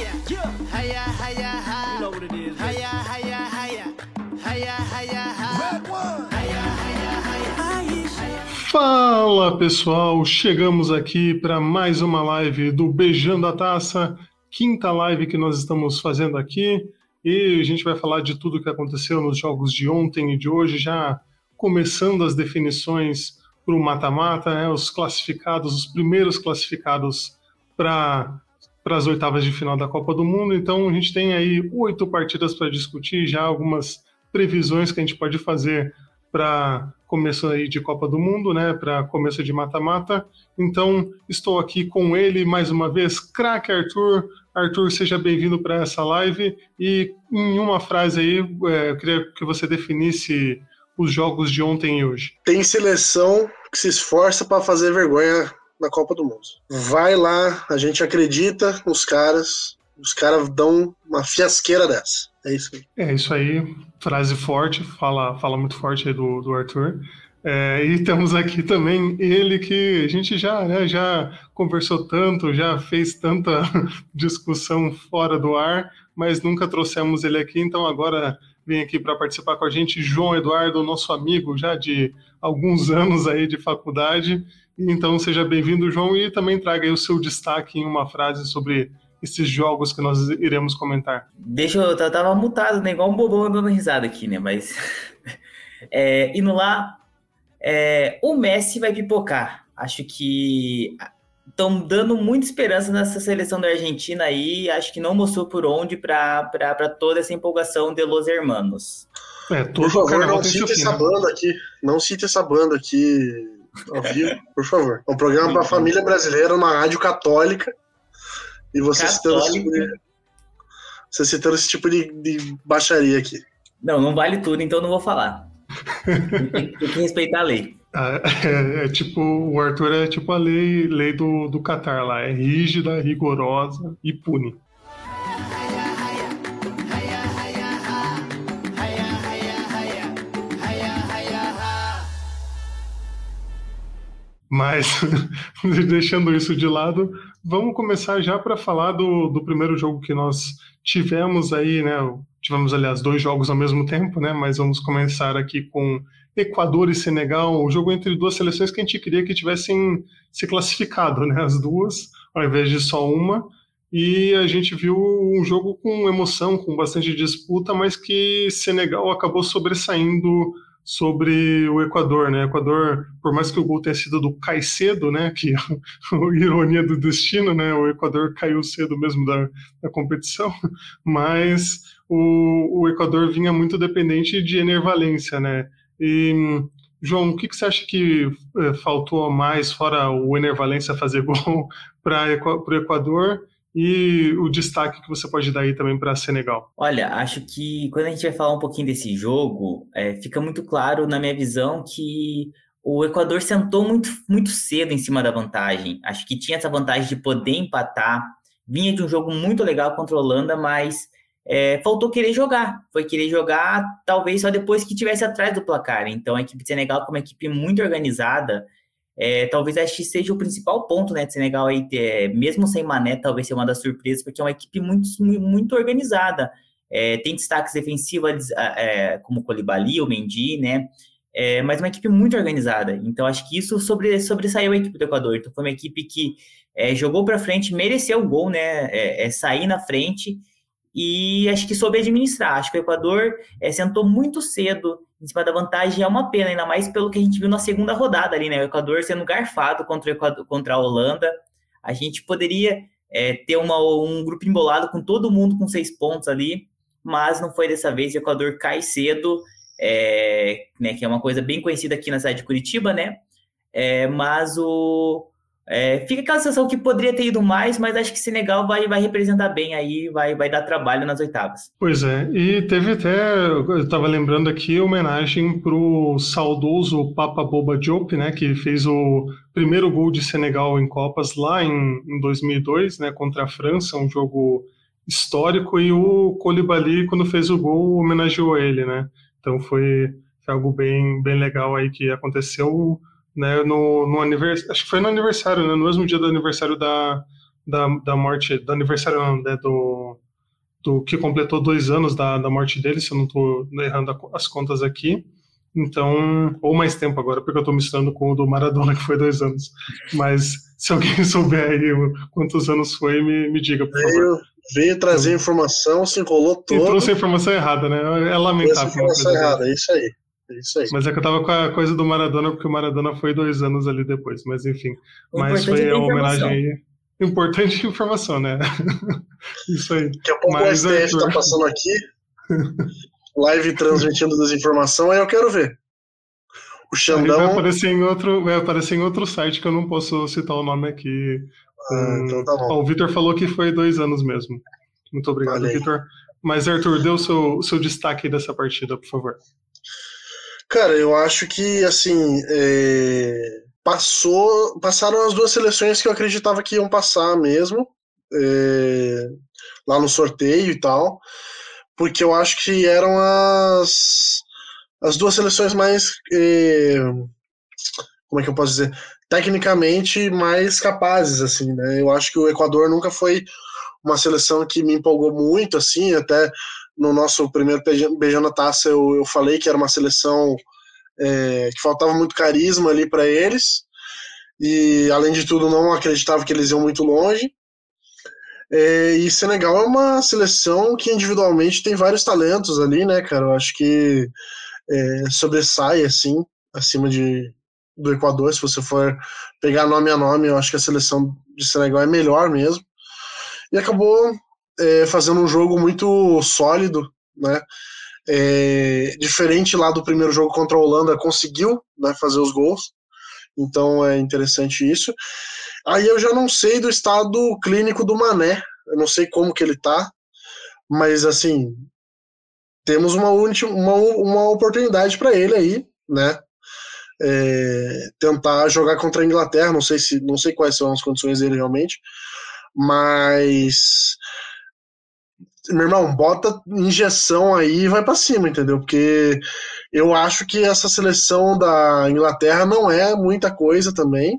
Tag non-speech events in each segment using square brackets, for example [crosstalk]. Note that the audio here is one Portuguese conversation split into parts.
Hiya, hiya, hi. You know what it is. Hiya, hiya, hiya. Hiya, hiya, hi. Red one. Hiya, hiya, hiya. Fala pessoal, chegamos aqui para mais uma live do Beijando a Taça, quinta live que nós estamos fazendo aqui e a gente vai falar de tudo que aconteceu nos jogos de ontem e de hoje, já começando as definições para o mata-mata, né, os classificados, os primeiros classificados para para as oitavas de final da Copa do Mundo. Então a gente tem aí oito partidas para discutir, já algumas previsões que a gente pode fazer para começo aí de Copa do Mundo, né, para começo de mata-mata. Então estou aqui com ele mais uma vez, craque Arthur. Arthur, seja bem-vindo para essa live e em uma frase aí, é, eu queria que você definisse os jogos de ontem e hoje. Tem seleção que se esforça para fazer vergonha na Copa do Mundo. Vai lá, a gente acredita nos caras, os caras dão uma fiasqueira dessa. É isso aí. É isso aí, frase forte, fala, fala muito forte aí do, do Arthur. É, e temos aqui também ele que a gente já, né, já conversou tanto, já fez tanta [laughs] discussão fora do ar, mas nunca trouxemos ele aqui, então agora vem aqui para participar com a gente João Eduardo, nosso amigo já de alguns [laughs] anos aí de faculdade. Então seja bem-vindo, João, e também traga aí o seu destaque em uma frase sobre esses jogos que nós iremos comentar. Deixa eu, eu tava mutado, né? Igual um bobão dando risada aqui, né? Mas [laughs] é, indo lá, é, o Messi vai pipocar. Acho que estão dando muita esperança nessa seleção da Argentina aí. Acho que não mostrou por onde para toda essa empolgação de Los Hermanos. É, por favor, não cite essa banda aqui. Não cite essa banda aqui ao vivo, por favor. É um programa para a família brasileira, uma rádio católica. E você citando esse tipo de, você citando esse tipo de, de baixaria aqui. Não, não vale tudo, então não vou falar. tem, tem que respeitar a lei. [laughs] Ah, é, é, tipo, o Arthur é tipo a lei, lei do, do Qatar lá, é rígida, rigorosa e pune. Mas, [laughs] deixando isso de lado, vamos começar já para falar do, do primeiro jogo que nós tivemos aí, né? Tivemos, aliás, dois jogos ao mesmo tempo, né? Mas vamos começar aqui com Equador e Senegal, o jogo entre duas seleções que a gente queria que tivessem se classificado, né? As duas, ao invés de só uma. E a gente viu um jogo com emoção, com bastante disputa, mas que Senegal acabou sobressaindo sobre o Equador, né? Equador, por mais que o gol tenha sido do Caicedo, né? Que [laughs] ironia do destino, né? O Equador caiu cedo mesmo da, da competição, [laughs] mas o, o Equador vinha muito dependente de enervalência, né? E João, o que, que você acha que eh, faltou mais, fora o Enervalência fazer [laughs] gol para o Equador? E o destaque que você pode dar aí também para Senegal? Olha, acho que quando a gente vai falar um pouquinho desse jogo, é, fica muito claro na minha visão que o Equador sentou muito, muito cedo em cima da vantagem. Acho que tinha essa vantagem de poder empatar. Vinha de um jogo muito legal contra a Holanda, mas é, faltou querer jogar. Foi querer jogar talvez só depois que tivesse atrás do placar. Então a equipe de Senegal, como uma equipe muito organizada, é, talvez que seja o principal ponto, né, de Senegal aí, é, mesmo sem Mané, talvez seja uma das surpresas, porque é uma equipe muito, muito organizada. É, tem destaques defensivos, é, como o Colibali, o Mendy, né, é, mas uma equipe muito organizada. Então, acho que isso sobre, sobressaiu a equipe do Equador. Então, foi uma equipe que é, jogou para frente, mereceu o gol, né, sair na frente, e acho que soube administrar. Acho que o Equador é, sentou muito cedo em cima da vantagem é uma pena, ainda mais pelo que a gente viu na segunda rodada ali, né? O Equador sendo garfado contra, Equador, contra a Holanda. A gente poderia é, ter uma, um grupo embolado com todo mundo com seis pontos ali, mas não foi dessa vez. O Equador cai cedo, é, né, que é uma coisa bem conhecida aqui na cidade de Curitiba, né? É, mas o, é, fica aquela sensação que poderia ter ido mais, mas acho que Senegal vai, vai representar bem aí, vai, vai dar trabalho nas oitavas. Pois é, e teve até, eu estava lembrando aqui, homenagem para o saudoso Papa Boba Diop, né, que fez o primeiro gol de Senegal em Copas lá em, em 2002, né, contra a França, um jogo histórico, e o Colibali, quando fez o gol, homenageou ele, né, então foi, foi algo bem, bem legal aí que aconteceu né, no, no aniversário, acho que foi no aniversário, né, no mesmo dia do aniversário da, da, da morte, do aniversário né, do, do que completou dois anos da, da morte dele, se eu não estou errando as contas aqui. Então, ou mais tempo agora, porque eu estou misturando com o do Maradona, [laughs] que foi dois anos. Mas se alguém [laughs] souber aí quantos anos foi, me, me diga, por veio, favor. Veio trazer informação, se enrolou todo. E trouxe a informação errada, né? É lamentável. informação errada, é isso aí. É isso aí. Mas é que eu tava com a coisa do Maradona, porque o Maradona foi dois anos ali depois, mas enfim. O mas foi é a homenagem aí. Importante [laughs] informação, né? [laughs] isso aí. Daqui a pouco mas, o STF Arthur... tá passando aqui. [laughs] live transmitindo desinformação, aí eu quero ver. O Xandão. vai aparecer em outro, vai aparecer em outro site que eu não posso citar o nome aqui. Ah, então tá bom. o Vitor falou que foi dois anos mesmo. Muito obrigado, Vitor. Mas, Arthur, dê o seu, seu destaque dessa partida, por favor. Cara, eu acho que, assim, é... passou, passaram as duas seleções que eu acreditava que iam passar mesmo, é... lá no sorteio e tal porque eu acho que eram as, as duas seleções mais. Eh, como é que eu posso dizer? Tecnicamente mais capazes, assim, né? Eu acho que o Equador nunca foi uma seleção que me empolgou muito, assim, até no nosso primeiro Beijando a Taça eu, eu falei que era uma seleção é, que faltava muito carisma ali para eles, e além de tudo não acreditava que eles iam muito longe. É, e Senegal é uma seleção que individualmente tem vários talentos ali, né, cara? Eu acho que é, sobressai, assim, acima de, do Equador. Se você for pegar nome a nome, eu acho que a seleção de Senegal é melhor mesmo. E acabou é, fazendo um jogo muito sólido, né? É, diferente lá do primeiro jogo contra a Holanda, conseguiu né, fazer os gols. Então é interessante isso. Aí eu já não sei do estado clínico do Mané. Eu não sei como que ele tá, mas assim temos uma, uma, uma oportunidade para ele aí, né? É, tentar jogar contra a Inglaterra. Não sei se não sei quais são as condições dele realmente, mas meu irmão, bota injeção aí e vai para cima, entendeu? Porque eu acho que essa seleção da Inglaterra não é muita coisa também.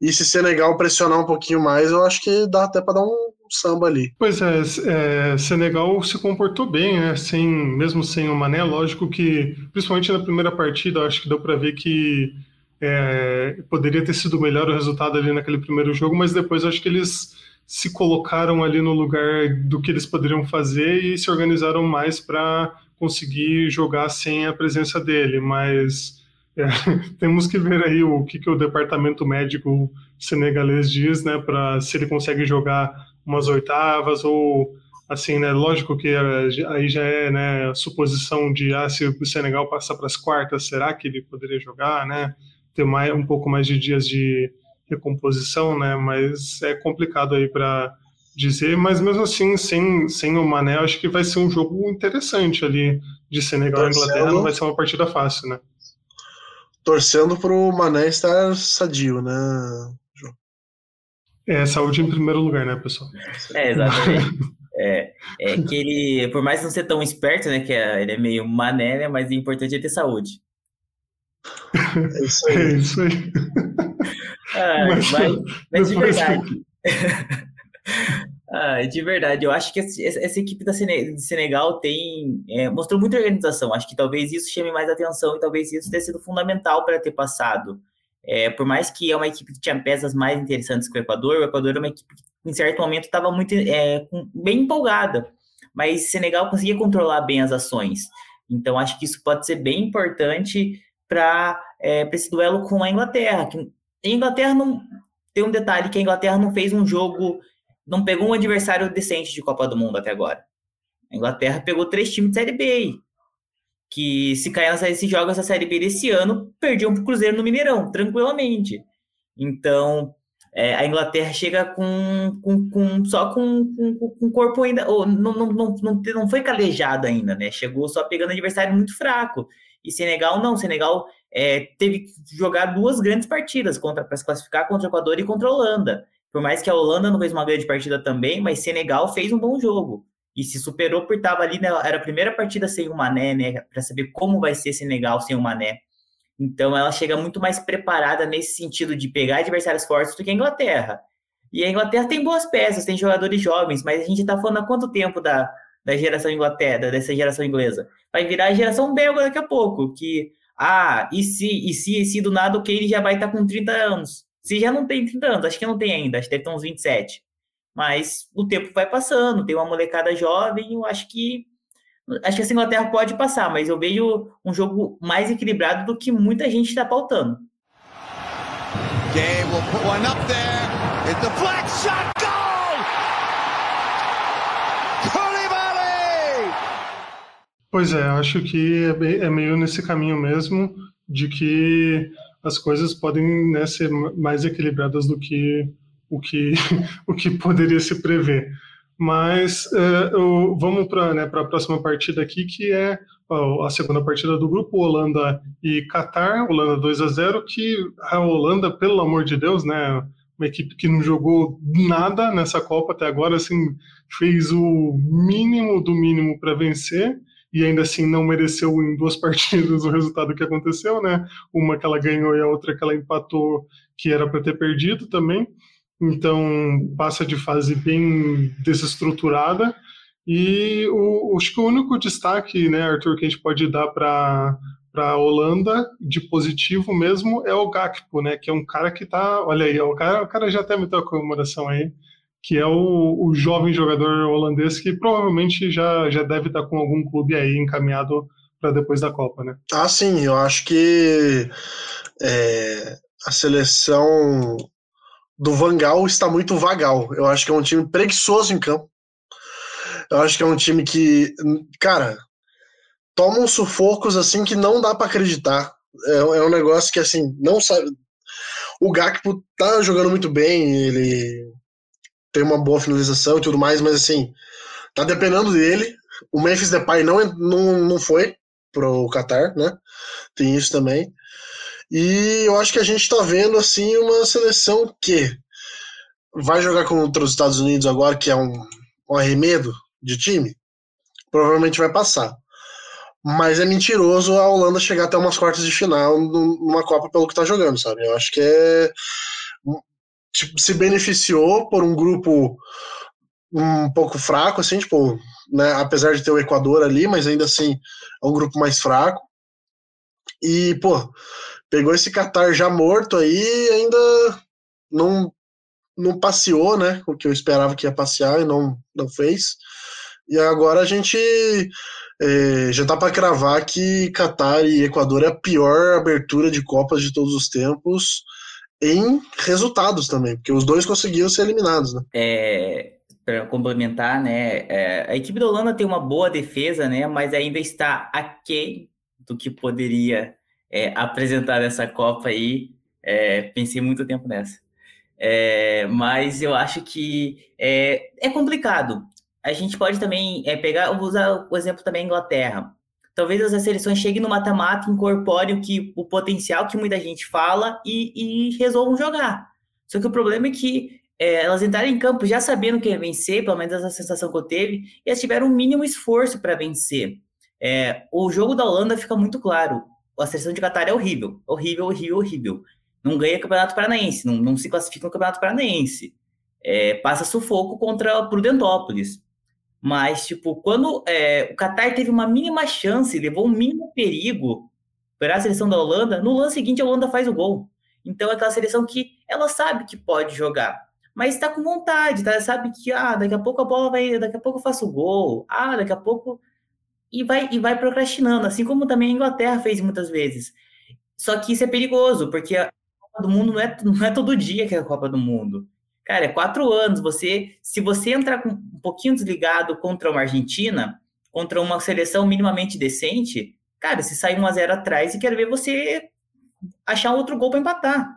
E se Senegal pressionar um pouquinho mais, eu acho que dá até para dar um samba ali. Pois é, é, Senegal se comportou bem, né? Sem, mesmo sem o Mané, lógico que, principalmente na primeira partida, acho que deu para ver que é, poderia ter sido melhor o resultado ali naquele primeiro jogo, mas depois acho que eles se colocaram ali no lugar do que eles poderiam fazer e se organizaram mais para conseguir jogar sem a presença dele, mas é, [laughs] temos que ver aí o que, que o departamento médico senegalês diz, né, para se ele consegue jogar umas oitavas ou assim, né, lógico que aí já é, né, a suposição de ah, se o Senegal passar para as quartas, será que ele poderia jogar, né, ter mais, um pouco mais de dias de recomposição, né, mas é complicado aí para dizer, mas mesmo assim, sem, sem o Mané, acho que vai ser um jogo interessante ali de Senegal e Inglaterra, não vai ser uma partida fácil, né. Torcendo para o Mané estar sadio, né, João? É, saúde em primeiro lugar, né, pessoal? É, exatamente. É, é que ele, por mais não ser tão esperto, né, que é, ele é meio mané, né, mas o importante é ter saúde. É isso aí. É isso aí. Ah, [laughs] mas, mas, mas de verdade. [laughs] Ah, de verdade, eu acho que essa equipe da Senegal tem é, mostrou muita organização. Acho que talvez isso chame mais atenção e talvez isso tenha sido fundamental para ter passado. É, por mais que é uma equipe que tinha peças mais interessantes que o Equador, o Equador é uma equipe que, em certo momento, estava muito é, bem empolgada, mas Senegal conseguia controlar bem as ações. Então, acho que isso pode ser bem importante para é, esse duelo com a Inglaterra. Que, a Inglaterra não tem um detalhe que a Inglaterra não fez um jogo não pegou um adversário decente de Copa do Mundo até agora. A Inglaterra pegou três times de Série B, que se cair nesses jogos da Série B desse ano, perdiam para o Cruzeiro no Mineirão, tranquilamente. Então, é, a Inglaterra chega com, com, com só com, o corpo ainda, ou, não, não, não, não, não foi calejado ainda, né? Chegou só pegando adversário muito fraco. E Senegal não, Senegal é, teve que jogar duas grandes partidas para se classificar contra o Equador e contra a Holanda. Por mais que a Holanda não fez uma grande partida também, mas Senegal fez um bom jogo. E se superou por estava ali, né, era a primeira partida sem o Mané, né? Para saber como vai ser Senegal sem o Mané. Então ela chega muito mais preparada nesse sentido de pegar adversários fortes do que a Inglaterra. E a Inglaterra tem boas peças, tem jogadores jovens, mas a gente está falando há quanto tempo da, da geração Inglaterra, dessa geração inglesa? Vai virar a geração belga daqui a pouco, que, ah, e se, e se, e se do nada o Kane já vai estar tá com 30 anos? Se já não tem 30 anos, acho que não tem ainda, acho que deve ter uns 27. Mas o tempo vai passando, tem uma molecada jovem, eu acho que acho que a Inglaterra pode passar, mas eu vejo um jogo mais equilibrado do que muita gente está pautando. Gay will put one up there. It's a flat shot Pois é, acho que é, é, meio nesse caminho mesmo de que as coisas podem né, ser mais equilibradas do que o que, [laughs] o que poderia se prever. Mas é, eu, vamos para né, a próxima partida aqui, que é a segunda partida do grupo, Holanda e Catar, Holanda 2 a 0 que a Holanda, pelo amor de Deus, né, uma equipe que não jogou nada nessa Copa até agora, assim, fez o mínimo do mínimo para vencer, e ainda assim não mereceu em duas [laughs] partidas o resultado que aconteceu, né? Uma que ela ganhou e a outra que ela empatou, que era para ter perdido também. Então passa de fase bem desestruturada. E o, acho que o único destaque, né, Arthur, que a gente pode dar para para a Holanda de positivo mesmo é o Gakpo, né? Que é um cara que tá, olha aí, o cara, o cara já até meteu a comemoração aí, que é o, o jovem jogador holandês que provavelmente já, já deve estar com algum clube aí encaminhado para depois da Copa, né? Ah, sim, eu acho que é, a seleção do Vangal está muito vagal. Eu acho que é um time preguiçoso em campo. Eu acho que é um time que, cara, toma uns sufocos assim que não dá para acreditar. É, é, um negócio que assim, não sabe. O Gakpo tá jogando muito bem, ele tem uma boa finalização e tudo mais, mas assim, tá dependendo dele. O Memphis Depay não, não, não foi pro Qatar, né? Tem isso também. E eu acho que a gente está vendo assim uma seleção que vai jogar contra os Estados Unidos agora, que é um, um arremedo de time, provavelmente vai passar. Mas é mentiroso a Holanda chegar até umas quartas de final numa Copa pelo que está jogando, sabe? Eu acho que é. Tipo, se beneficiou por um grupo um pouco fraco, assim, tipo, né, apesar de ter o Equador ali, mas ainda assim é um grupo mais fraco. E, pô, pegou esse Qatar já morto aí ainda não, não passeou, né? O que eu esperava que ia passear e não, não fez. E agora a gente é, já dá para cravar que Qatar e Equador é a pior abertura de Copas de todos os tempos em resultados também, porque os dois conseguiram ser eliminados, né? É, para complementar, né? É, a equipe da Holanda tem uma boa defesa, né? Mas ainda está aquém do que poderia é, apresentar essa Copa aí. É, pensei muito tempo nessa. É, mas eu acho que é, é complicado. A gente pode também é, pegar, vou usar o exemplo também Inglaterra. Talvez as seleções cheguem no mata-mata, incorporem o, que, o potencial que muita gente fala e, e resolvam jogar. Só que o problema é que é, elas entraram em campo já sabendo que ia vencer, pelo menos essa sensação que eu teve, e elas tiveram o um mínimo esforço para vencer. É, o jogo da Holanda fica muito claro a seleção de Qatar é horrível, horrível, horrível, horrível. Não ganha Campeonato Paranaense, não, não se classifica no Campeonato Paranaense. É, passa sufoco contra o Prudentópolis. Mas, tipo, quando é, o Qatar teve uma mínima chance, levou um mínimo perigo para a seleção da Holanda, no lance seguinte a Holanda faz o gol. Então é aquela seleção que ela sabe que pode jogar, mas está com vontade, tá? Sabe que ah, daqui a pouco a bola vai, daqui a pouco eu faço o gol, ah, daqui a pouco e vai, e vai procrastinando, assim como também a Inglaterra fez muitas vezes. Só que isso é perigoso, porque a Copa do Mundo não é, não é todo dia que é a Copa do Mundo. Cara, é quatro anos. Você, se você entrar com um pouquinho desligado contra uma Argentina, contra uma seleção minimamente decente, cara, se sair 1 a 0 atrás e quero ver você achar outro gol para empatar.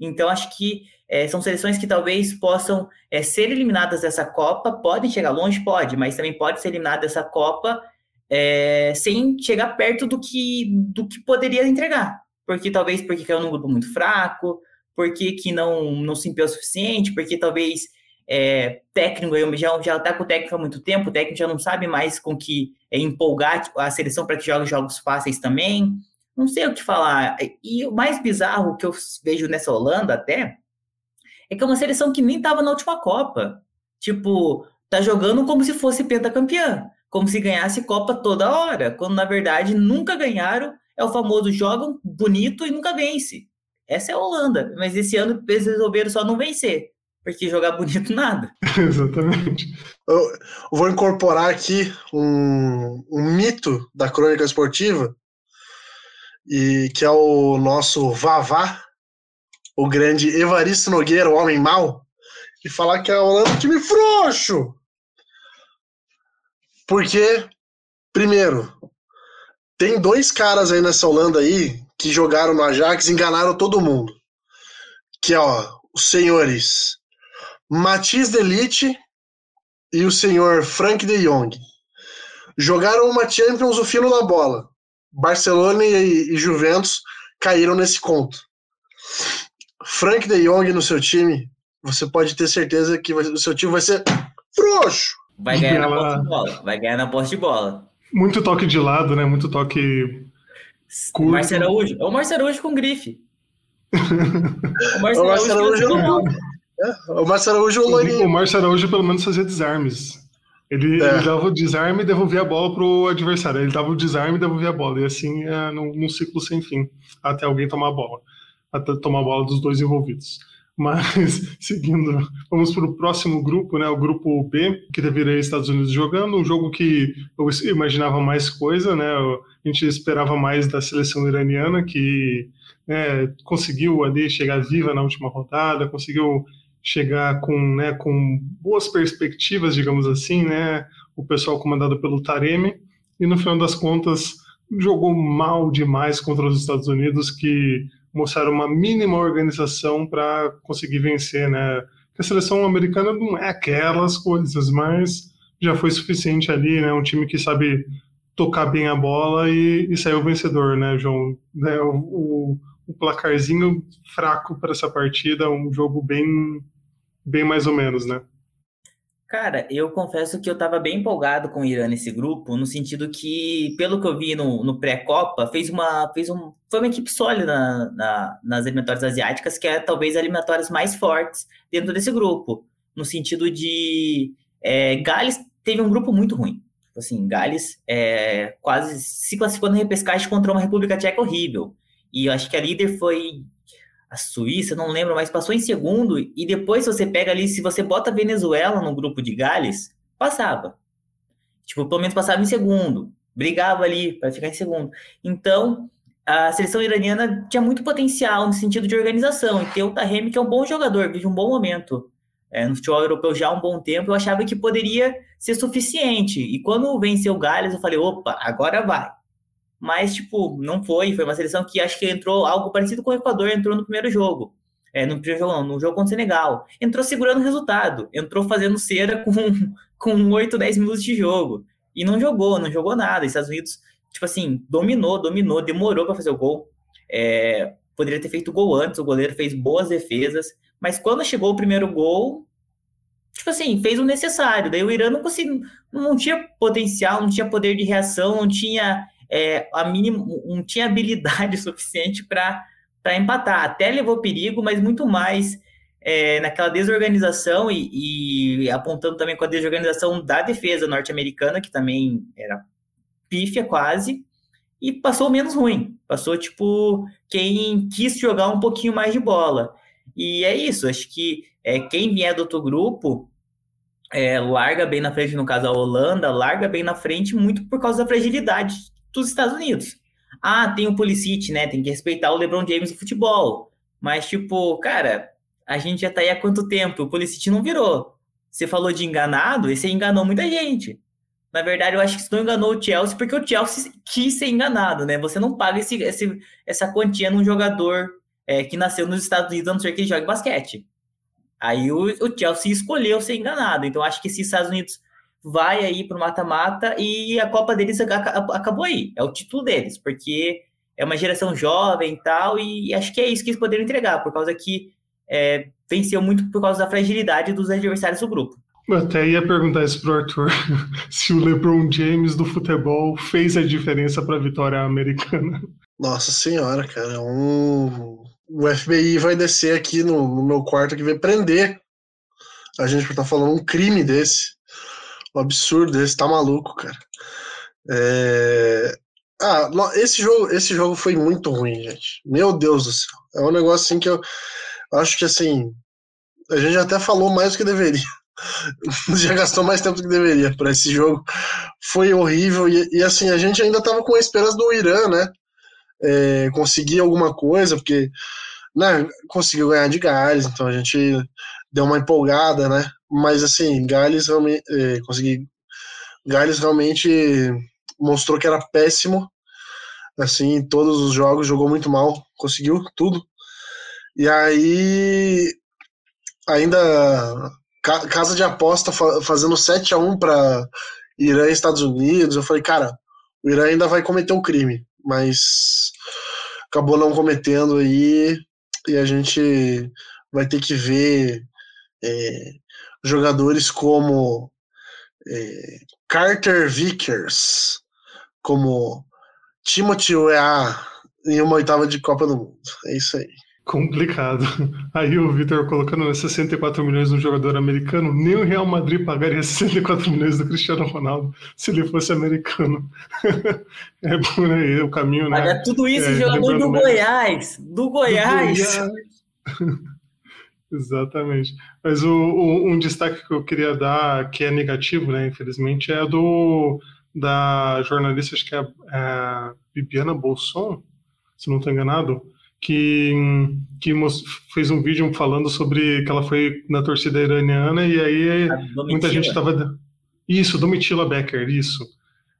Então, acho que é, são seleções que talvez possam é, ser eliminadas dessa Copa, podem chegar longe, pode, mas também pode ser eliminada dessa Copa é, sem chegar perto do que, do que poderia entregar. Porque talvez porque caiu num grupo muito fraco, porque que não, não se empenhou o suficiente, porque talvez é, técnico já, já tá com o técnico há muito tempo, o técnico já não sabe mais com que é, empolgar a seleção para que jogue jogos fáceis também. Não sei o que falar. E o mais bizarro que eu vejo nessa Holanda até é que é uma seleção que nem tava na última Copa. Tipo, tá jogando como se fosse pentacampeã, como se ganhasse Copa toda hora, quando na verdade nunca ganharam. É o famoso jogam bonito e nunca vence. Essa é a Holanda, mas esse ano eles resolveram só não vencer, porque jogar bonito nada. [laughs] Exatamente. Eu, vou incorporar aqui um, um mito da crônica esportiva, e que é o nosso Vavá, o grande Evaristo Nogueira, o homem mau, e falar que a Holanda é um time frouxo. Porque, primeiro, tem dois caras aí nessa Holanda aí que jogaram no Ajax e enganaram todo mundo. Que é, ó, os senhores Matisse Delite e o senhor Frank de Jong. Jogaram uma Champions o fino da bola. Barcelona e, e Juventus caíram nesse conto. Frank de Jong no seu time, você pode ter certeza que o seu time vai ser frouxo. Vai ganhar na posse de bola. Vai ganhar na posse de bola. Muito toque de lado, né? Muito toque curto. Márcio Araújo. É o Márcio Araújo com grife. o Márcio [laughs] Araújo, é, o Márcio Araújo o, o Márcio Araújo pelo menos fazia desarmes. Ele, é. ele, dava o desarme e devolvia a bola pro adversário. Ele dava o desarme e devolvia a bola. E assim é num, num ciclo sem fim, até alguém tomar a bola. Até tomar a bola dos dois envolvidos. Mas, [laughs] seguindo, vamos para o próximo grupo, né? O grupo B, que deveria Estados Unidos jogando, um jogo que eu imaginava mais coisa, né? A gente esperava mais da seleção iraniana, que né, conseguiu ali chegar viva na última rodada, conseguiu chegar com, né, com boas perspectivas, digamos assim, né? O pessoal comandado pelo Taremi, e no final das contas jogou mal demais contra os Estados Unidos, que mostraram uma mínima organização para conseguir vencer, né? a seleção americana não é aquelas coisas, mas já foi suficiente ali, né? Um time que sabe tocar bem a bola e, e saiu vencedor, né, João? Né, o, o, o placarzinho fraco para essa partida, um jogo bem bem mais ou menos, né? Cara, eu confesso que eu estava bem empolgado com o Irã nesse grupo, no sentido que, pelo que eu vi no, no pré-copa, fez uma, fez um, foi uma equipe sólida na, na, nas eliminatórias asiáticas, que é talvez as eliminatórias mais fortes dentro desse grupo, no sentido de é, Gales teve um grupo muito ruim. Assim, Gales é, quase se classificou na repescagem contra uma República Tcheca horrível. E eu acho que a líder foi a Suíça, não lembro, mas passou em segundo, e depois você pega ali, se você bota a Venezuela no grupo de Gales, passava. Tipo, pelo menos passava em segundo, brigava ali para ficar em segundo. Então, a seleção iraniana tinha muito potencial no sentido de organização, e ter o Tahemi, que é um bom jogador, vive um bom momento é, no futebol europeu já há um bom tempo, eu achava que poderia ser suficiente. E quando venceu o Gales, eu falei, opa, agora vai mas, tipo, não foi. Foi uma seleção que acho que entrou algo parecido com o Equador, entrou no primeiro jogo. É, no primeiro jogo, no jogo contra o Senegal. Entrou segurando o resultado, entrou fazendo cera [laughs] com, com 8, 10 minutos de jogo. E não jogou, não jogou nada. Os Estados Unidos, tipo assim, dominou, dominou, demorou para fazer o gol. É, poderia ter feito gol antes, o goleiro fez boas defesas, mas quando chegou o primeiro gol, tipo assim, fez o necessário. Daí o Irã não conseguiu, não tinha potencial, não tinha poder de reação, não tinha é, a mínimo, não tinha habilidade [laughs] suficiente para empatar. Até levou perigo, mas muito mais é, naquela desorganização e, e, apontando também com a desorganização da defesa norte-americana, que também era pífia quase, e passou menos ruim. Passou, tipo, quem quis jogar um pouquinho mais de bola. E é isso, acho que é, quem vier do outro grupo é, larga bem na frente, no caso a Holanda, larga bem na frente muito por causa da fragilidade dos Estados Unidos. Ah, tem o Pulisic, né? Tem que respeitar o LeBron James do futebol. Mas, tipo, cara, a gente já tá aí há quanto tempo? O Pulisic não virou. Você falou de enganado, e você enganou muita gente. Na verdade, eu acho que você não enganou o Chelsea porque o Chelsea quis ser enganado, né? Você não paga esse, esse essa quantia num jogador é, que nasceu nos Estados Unidos, a não ser que ele jogue basquete. Aí o, o Chelsea escolheu ser enganado. Então, acho que se os Estados Unidos vai aí para o mata-mata e a Copa deles acabou aí. É o título deles, porque é uma geração jovem e tal, e acho que é isso que eles poderiam entregar, por causa que é, venceu muito por causa da fragilidade dos adversários do grupo. Eu até ia perguntar isso pro Arthur, [laughs] se o LeBron James do futebol fez a diferença para a vitória americana. Nossa senhora, cara, é um o FBI vai descer aqui no, no meu quarto que vai prender a gente por estar tá falando um crime desse. Absurdo desse, tá maluco, cara. É... Ah, esse jogo, esse jogo foi muito ruim, gente. Meu Deus do céu. É um negócio assim que eu acho que assim. A gente até falou mais do que deveria. [laughs] Já gastou mais tempo do que deveria para esse jogo. Foi horrível. E, e, assim, a gente ainda tava com a esperança do Irã, né? É, conseguir alguma coisa, porque né, conseguiu ganhar de Gales, então a gente deu uma empolgada, né? Mas assim, Gales realmente é, consegui. Gales realmente mostrou que era péssimo. Assim, em todos os jogos, jogou muito mal, conseguiu tudo. E aí, ainda casa de aposta fazendo 7 a 1 para Irã e Estados Unidos. Eu falei, cara, o Irã ainda vai cometer um crime, mas acabou não cometendo aí e a gente vai ter que ver é, jogadores como é, Carter Vickers, como Timothy Weah em uma oitava de Copa do Mundo. É isso aí. Complicado. Aí o Vitor colocando 64 milhões no jogador americano, nem o Real Madrid pagaria 64 milhões do Cristiano Ronaldo se ele fosse americano. [laughs] é bom, né? O caminho, né? Paga tudo isso, é, jogador do Goiás. Do Goiás. Do Goiás. Exatamente. Mas o, o, um destaque que eu queria dar, que é negativo, né, infelizmente, é do da jornalista, acho que é a, é a Bibiana Bolson, se não estou enganado, que, que fez um vídeo falando sobre que ela foi na torcida iraniana e aí muita gente estava. Isso, Domitila Becker, isso.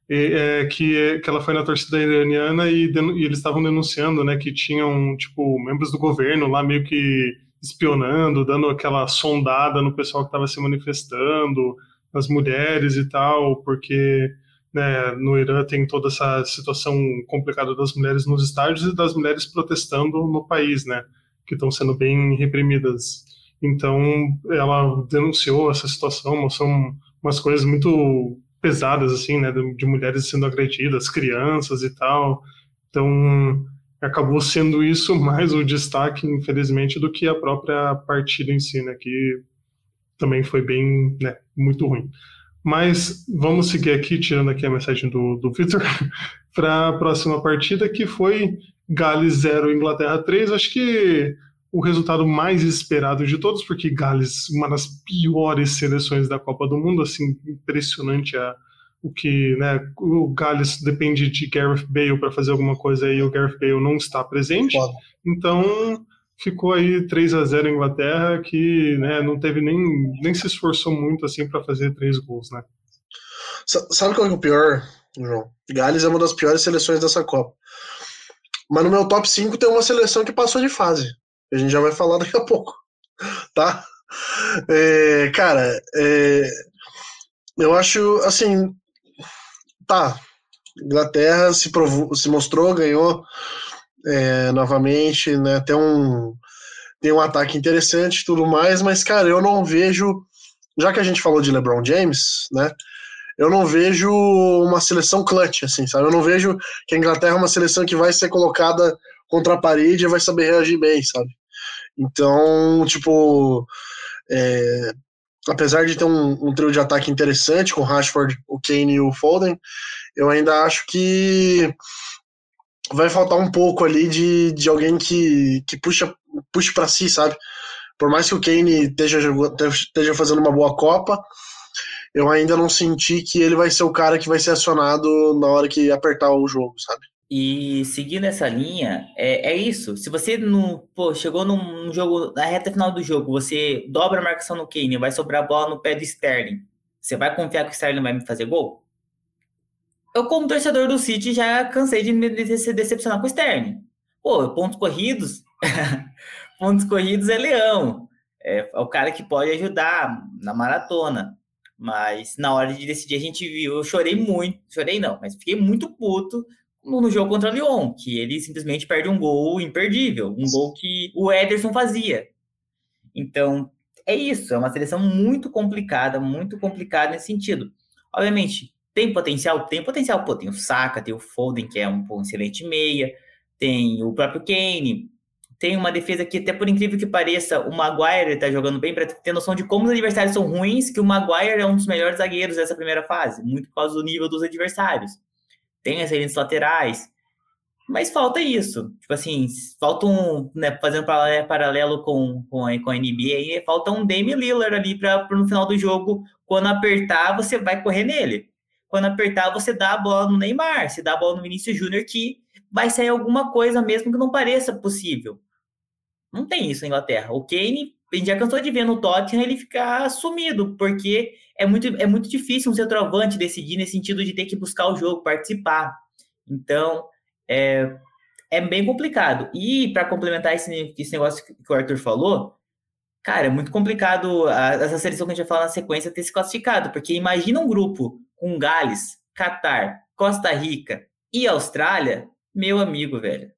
E, é, que, que ela foi na torcida iraniana e, e eles estavam denunciando né, que tinham tipo membros do governo lá meio que espionando, dando aquela sondada no pessoal que estava se manifestando, nas mulheres e tal, porque né, no Irã tem toda essa situação complicada das mulheres nos estádios e das mulheres protestando no país, né, que estão sendo bem reprimidas. Então, ela denunciou essa situação, são umas coisas muito pesadas, assim, né, de mulheres sendo agredidas, crianças e tal. Então, acabou sendo isso mais o destaque, infelizmente, do que a própria partida em si, né, que também foi bem, né, muito ruim. Mas vamos seguir aqui, tirando aqui a mensagem do, do Victor, [laughs] para a próxima partida, que foi Gales 0, Inglaterra 3. Acho que o resultado mais esperado de todos, porque Gales, uma das piores seleções da Copa do Mundo, assim, impressionante a, o que né, o Gales depende de Gareth Bale para fazer alguma coisa e o Gareth Bale não está presente. Foda. Então ficou aí 3 a 0 Inglaterra, que né, não teve nem, nem se esforçou muito assim para fazer três gols, né? Sabe qual é o pior, João? Gales é uma das piores seleções dessa Copa. Mas no meu top 5 tem uma seleção que passou de fase. A gente já vai falar daqui a pouco. [laughs] Tá? É, cara, é, eu acho assim tá, Inglaterra se, provou, se mostrou, ganhou é, novamente, né? Tem um, tem um ataque interessante tudo mais, mas, cara, eu não vejo. Já que a gente falou de LeBron James, né? Eu não vejo uma seleção clutch, assim, sabe? Eu não vejo que a Inglaterra é uma seleção que vai ser colocada contra a parede e vai saber reagir bem, sabe? Então, tipo, é, apesar de ter um, um, trio de ataque interessante com o Rashford, o Kane e o Foden, eu ainda acho que vai faltar um pouco ali de, de alguém que, que puxa, puxe para si, sabe? Por mais que o Kane esteja, esteja fazendo uma boa Copa, eu ainda não senti que ele vai ser o cara que vai ser acionado na hora que apertar o jogo, sabe? E seguindo essa linha, é, é isso. Se você no, pô, chegou num jogo, na reta final do jogo, você dobra a marcação no Kane, vai sobrar a bola no pé do Sterling. Você vai confiar que o Sterling vai me fazer gol? Eu, como torcedor do City, já cansei de me decepcionar com o Sterling. Pô, pontos corridos, [laughs] pontos corridos é leão. É, é o cara que pode ajudar na maratona. Mas na hora de decidir, a gente viu, eu chorei muito, chorei não, mas fiquei muito puto no jogo contra o Lyon, que ele simplesmente perde um gol imperdível, um gol que o Ederson fazia. Então, é isso, é uma seleção muito complicada, muito complicada nesse sentido. Obviamente, tem potencial? Tem potencial. Pô, tem o Saka, tem o Foden, que é um, um excelente meia, tem o próprio Kane, tem uma defesa que, até por incrível que pareça, o Maguire está jogando bem, para ter noção de como os adversários são ruins, que o Maguire é um dos melhores zagueiros dessa primeira fase, muito por causa do nível dos adversários. Tem linhas laterais, mas falta isso. Tipo assim, falta um, né, fazendo paralelo com, com, a, com a NBA, falta um Dame Lillard ali para no final do jogo, quando apertar, você vai correr nele. Quando apertar, você dá a bola no Neymar, se dá a bola no Vinícius Júnior, que vai sair alguma coisa mesmo que não pareça possível. Não tem isso na Inglaterra. O Kane, a gente já cansou de ver no Tottenham ele ficar sumido, porque é muito, é muito difícil um centroavante decidir nesse sentido de ter que buscar o jogo, participar. Então, é, é bem complicado. E para complementar esse, esse negócio que o Arthur falou, cara, é muito complicado a, essa seleção que a gente vai falar na sequência ter se classificado, porque imagina um grupo com Gales, Catar, Costa Rica e Austrália, meu amigo, velho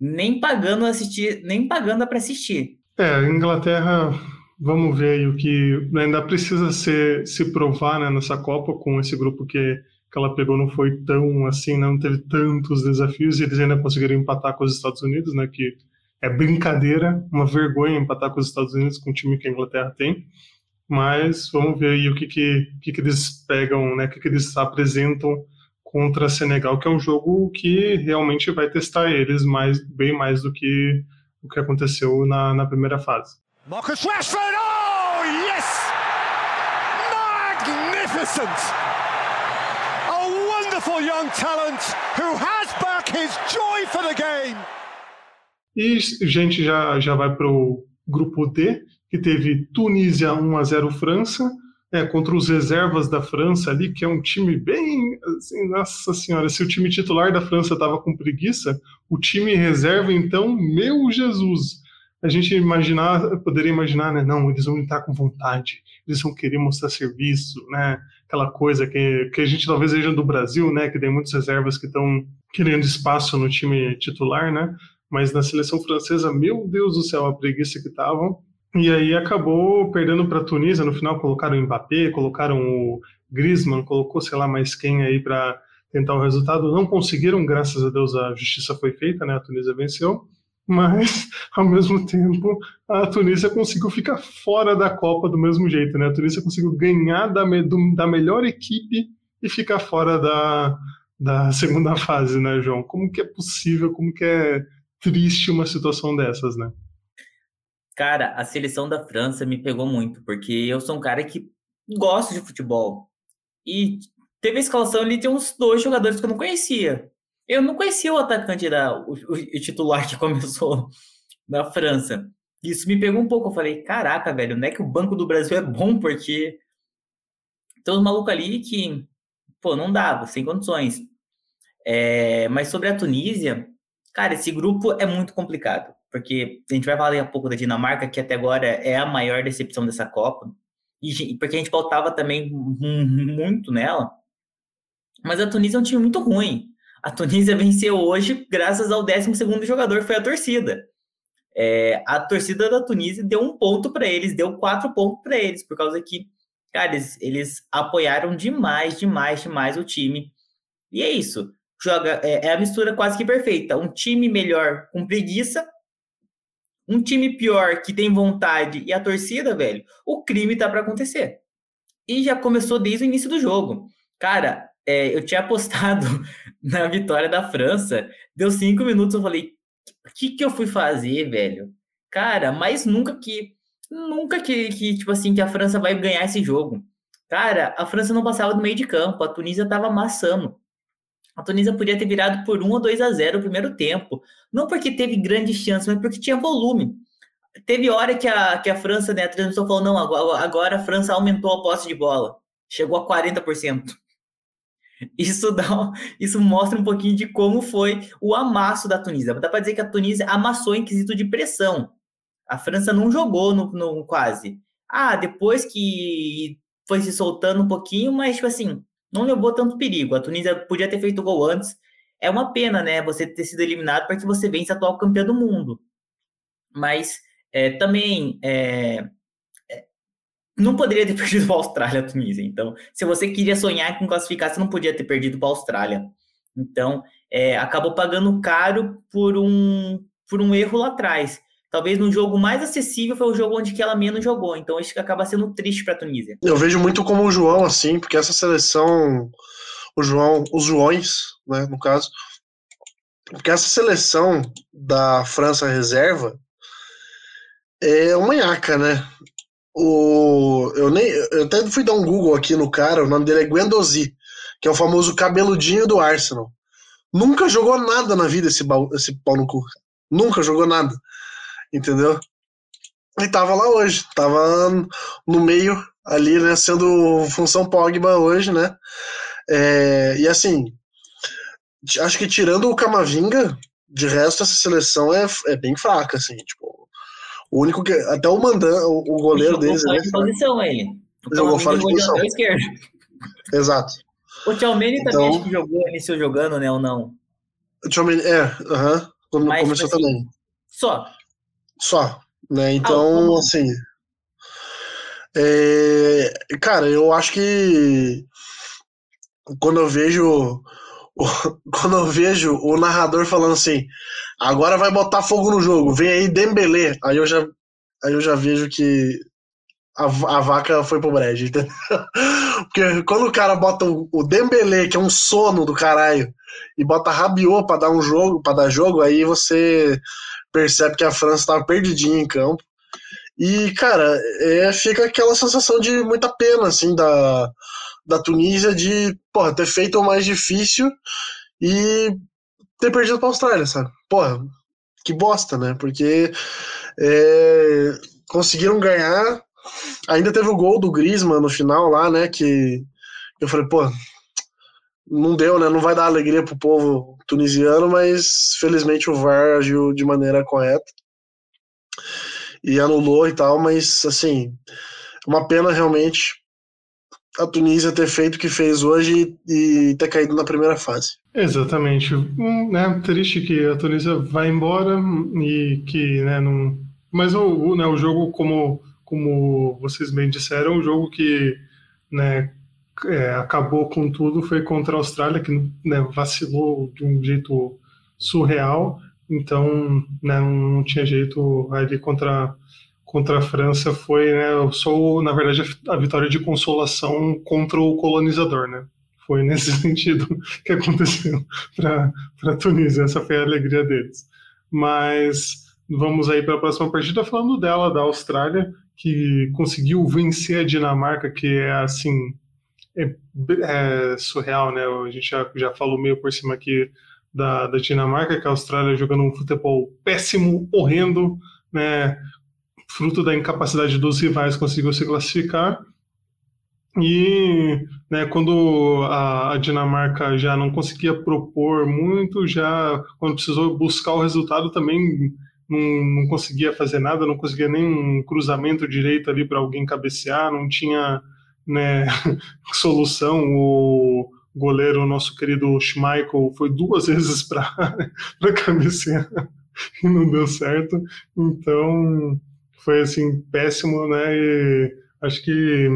nem pagando assistir, nem pagando para assistir. É, a Inglaterra, vamos ver o que ainda precisa ser, se provar né, nessa Copa com esse grupo que, que ela pegou não foi tão assim, não teve tantos desafios e eles ainda conseguiram empatar com os Estados Unidos, né, que é brincadeira, uma vergonha empatar com os Estados Unidos com o time que a Inglaterra tem. Mas vamos ver aí o que, que, que, que eles pegam, né, o que, que eles apresentam contra Senegal, que é um jogo que realmente vai testar eles mais, bem mais do que o que aconteceu na, na primeira fase. Marcus Rashford, oh yes! Magnificent! A wonderful young talent who has back his joy for the game. E gente já, já vai para o grupo D, que teve Tunísia 1 a 0 França, é, contra os reservas da França ali, que é um time bem. Assim, nossa senhora, se o time titular da França estava com preguiça, o time reserva, então, meu Jesus! A gente imaginar, poderia imaginar, né? Não, eles vão entrar com vontade, eles vão querer mostrar serviço, né? Aquela coisa que, que a gente talvez veja do Brasil, né? Que tem muitas reservas que estão querendo espaço no time titular, né? Mas na seleção francesa, meu Deus do céu, a preguiça que estavam. E aí acabou perdendo para a Tunísia. No final colocaram o Mbappé, colocaram o Griezmann, colocou sei lá mais quem aí para tentar o resultado. Não conseguiram, graças a Deus a justiça foi feita, né? A Tunísia venceu. Mas, ao mesmo tempo, a Tunísia conseguiu ficar fora da Copa do mesmo jeito, né? A Tunísia conseguiu ganhar da, do, da melhor equipe e ficar fora da, da segunda [laughs] fase, né, João? Como que é possível, como que é triste uma situação dessas, né? Cara, a seleção da França me pegou muito, porque eu sou um cara que gosta de futebol. E teve a escalação ali, tem uns dois jogadores que eu não conhecia. Eu não conhecia o atacante da o, o, o titular que [laughs] começou na França. Isso me pegou um pouco. Eu falei, caraca, velho, não é que o Banco do Brasil é bom, porque tem uns malucos ali que, pô, não dava, sem condições. É, mas sobre a Tunísia, cara, esse grupo é muito complicado porque a gente vai falar a pouco da Dinamarca, que até agora é a maior decepção dessa Copa, e porque a gente pautava também muito nela. Mas a Tunísia é um time muito ruim. A Tunísia venceu hoje graças ao 12 jogador, que foi a torcida. É, a torcida da Tunísia deu um ponto para eles, deu quatro pontos para eles, por causa que, cara, eles, eles, apoiaram demais, demais, demais o time. E é isso. Joga, é, é a mistura quase que perfeita. Um time melhor com preguiça um time pior que tem vontade e a torcida, velho, o crime tá para acontecer. E já começou desde o início do jogo. Cara, é, eu tinha [laughs] apostado na vitória da França, deu cinco minutos, eu falei, o que que eu fui fazer, velho? Cara, mas nunca que, nunca que, que, tipo assim, que a França vai ganhar esse jogo. Cara, a França não passava do meio de campo, a Tunísia tava amassando. A Tunísia podia ter virado por 1 ou 2 a 0 o primeiro tempo. Não porque teve grande chance, mas porque tinha volume. Teve hora que a, que a França, né, a transmissão falou: não, agora, agora a França aumentou a posse de bola. Chegou a 40%. Isso, dá, isso mostra um pouquinho de como foi o amasso da Tunísia. Dá para dizer que a Tunísia amassou em quesito de pressão. A França não jogou no, no quase. Ah, depois que foi se soltando um pouquinho, mas, tipo assim, não levou tanto perigo. A Tunísia podia ter feito gol antes. É uma pena, né? Você ter sido eliminado para que você vença a atual campeã do mundo. Mas é, também é, não poderia ter [laughs] perdido para a Austrália, a Tunísia. Então, se você queria sonhar com classificar, você não podia ter perdido para a Austrália. Então, é, acabou pagando caro por um por um erro lá atrás. Talvez no jogo mais acessível foi o jogo onde ela menos jogou. Então isso acaba sendo triste para a Tunísia. Eu vejo muito como o João assim, porque essa seleção, o João, os Joões, né, no caso, porque essa seleção da França reserva é uma nhaca, né? O, eu, nem, eu até fui dar um Google aqui no cara, o nome dele é Guendouzi, que é o famoso cabeludinho do Arsenal. Nunca jogou nada na vida esse, esse pau no cu. Nunca jogou nada. Entendeu? E tava lá hoje. Tava no meio ali, né? Sendo função Pogba hoje, né? É, e assim, acho que tirando o Camavinga, de resto essa seleção é, é bem fraca, assim, tipo, o único que até o mandan, o, goleiro deles é de posição ele. Jogou fora de posição. Esquerdo. Exato. O Tchalmeni então, também acho que jogou, iniciou jogando, né, ou não? O Tchalmeni, é, aham, uh -huh, começou tipo assim, também. Só. Só, né, então, ah, assim... É, cara, eu acho que quando eu vejo [laughs] quando eu vejo o narrador falando assim, agora vai botar fogo no jogo, vem aí Dembele, aí eu já, aí eu já vejo que a, a vaca foi pro brejo, entendeu? [laughs] Porque quando o cara bota o, o que é um sono do caralho, e bota Rabiot para dar um jogo, para dar jogo, aí você percebe que a França tava perdidinha em campo. E, cara, é, fica aquela sensação de muita pena, assim, da, da Tunísia de porra, ter feito o mais difícil e ter perdido para a Austrália, sabe? Porra, que bosta, né? Porque é, conseguiram ganhar. Ainda teve o gol do Griezmann no final lá, né? Que eu falei, pô, não deu, né? Não vai dar alegria pro povo tunisiano, mas felizmente o VAR agiu de maneira correta e anulou e tal, mas assim, uma pena realmente a Tunísia ter feito o que fez hoje e ter caído na primeira fase. Exatamente. Hum, né, triste que a Tunísia vai embora e que né, não. Mas o, o, né, o jogo, como, como vocês bem disseram, o jogo que né, é, acabou com tudo foi contra a Austrália, que né, vacilou de um jeito surreal. Então, né, não tinha jeito ali contra contra a França foi, né, só, na verdade, a vitória de consolação contra o colonizador, né? Foi nesse [laughs] sentido que aconteceu para a Tunísia, essa foi a alegria deles. Mas vamos aí para a próxima partida falando dela, da Austrália, que conseguiu vencer a Dinamarca, que é assim, é, é surreal, né? A gente já, já falou meio por cima aqui da, da Dinamarca, que a Austrália jogando um futebol péssimo, horrendo, né? Fruto da incapacidade dos rivais, conseguiu se classificar. E né, quando a, a, Dinamarca já não conseguia propor muito, já quando precisou buscar o resultado também não, não conseguia fazer nada, não conseguia nem um cruzamento direito ali para alguém cabecear, não tinha né, [laughs] solução. O goleiro, o nosso querido Schmeichel, foi duas [laughs] vezes para cabecear [laughs] e não deu certo. Então foi assim péssimo, né? E acho que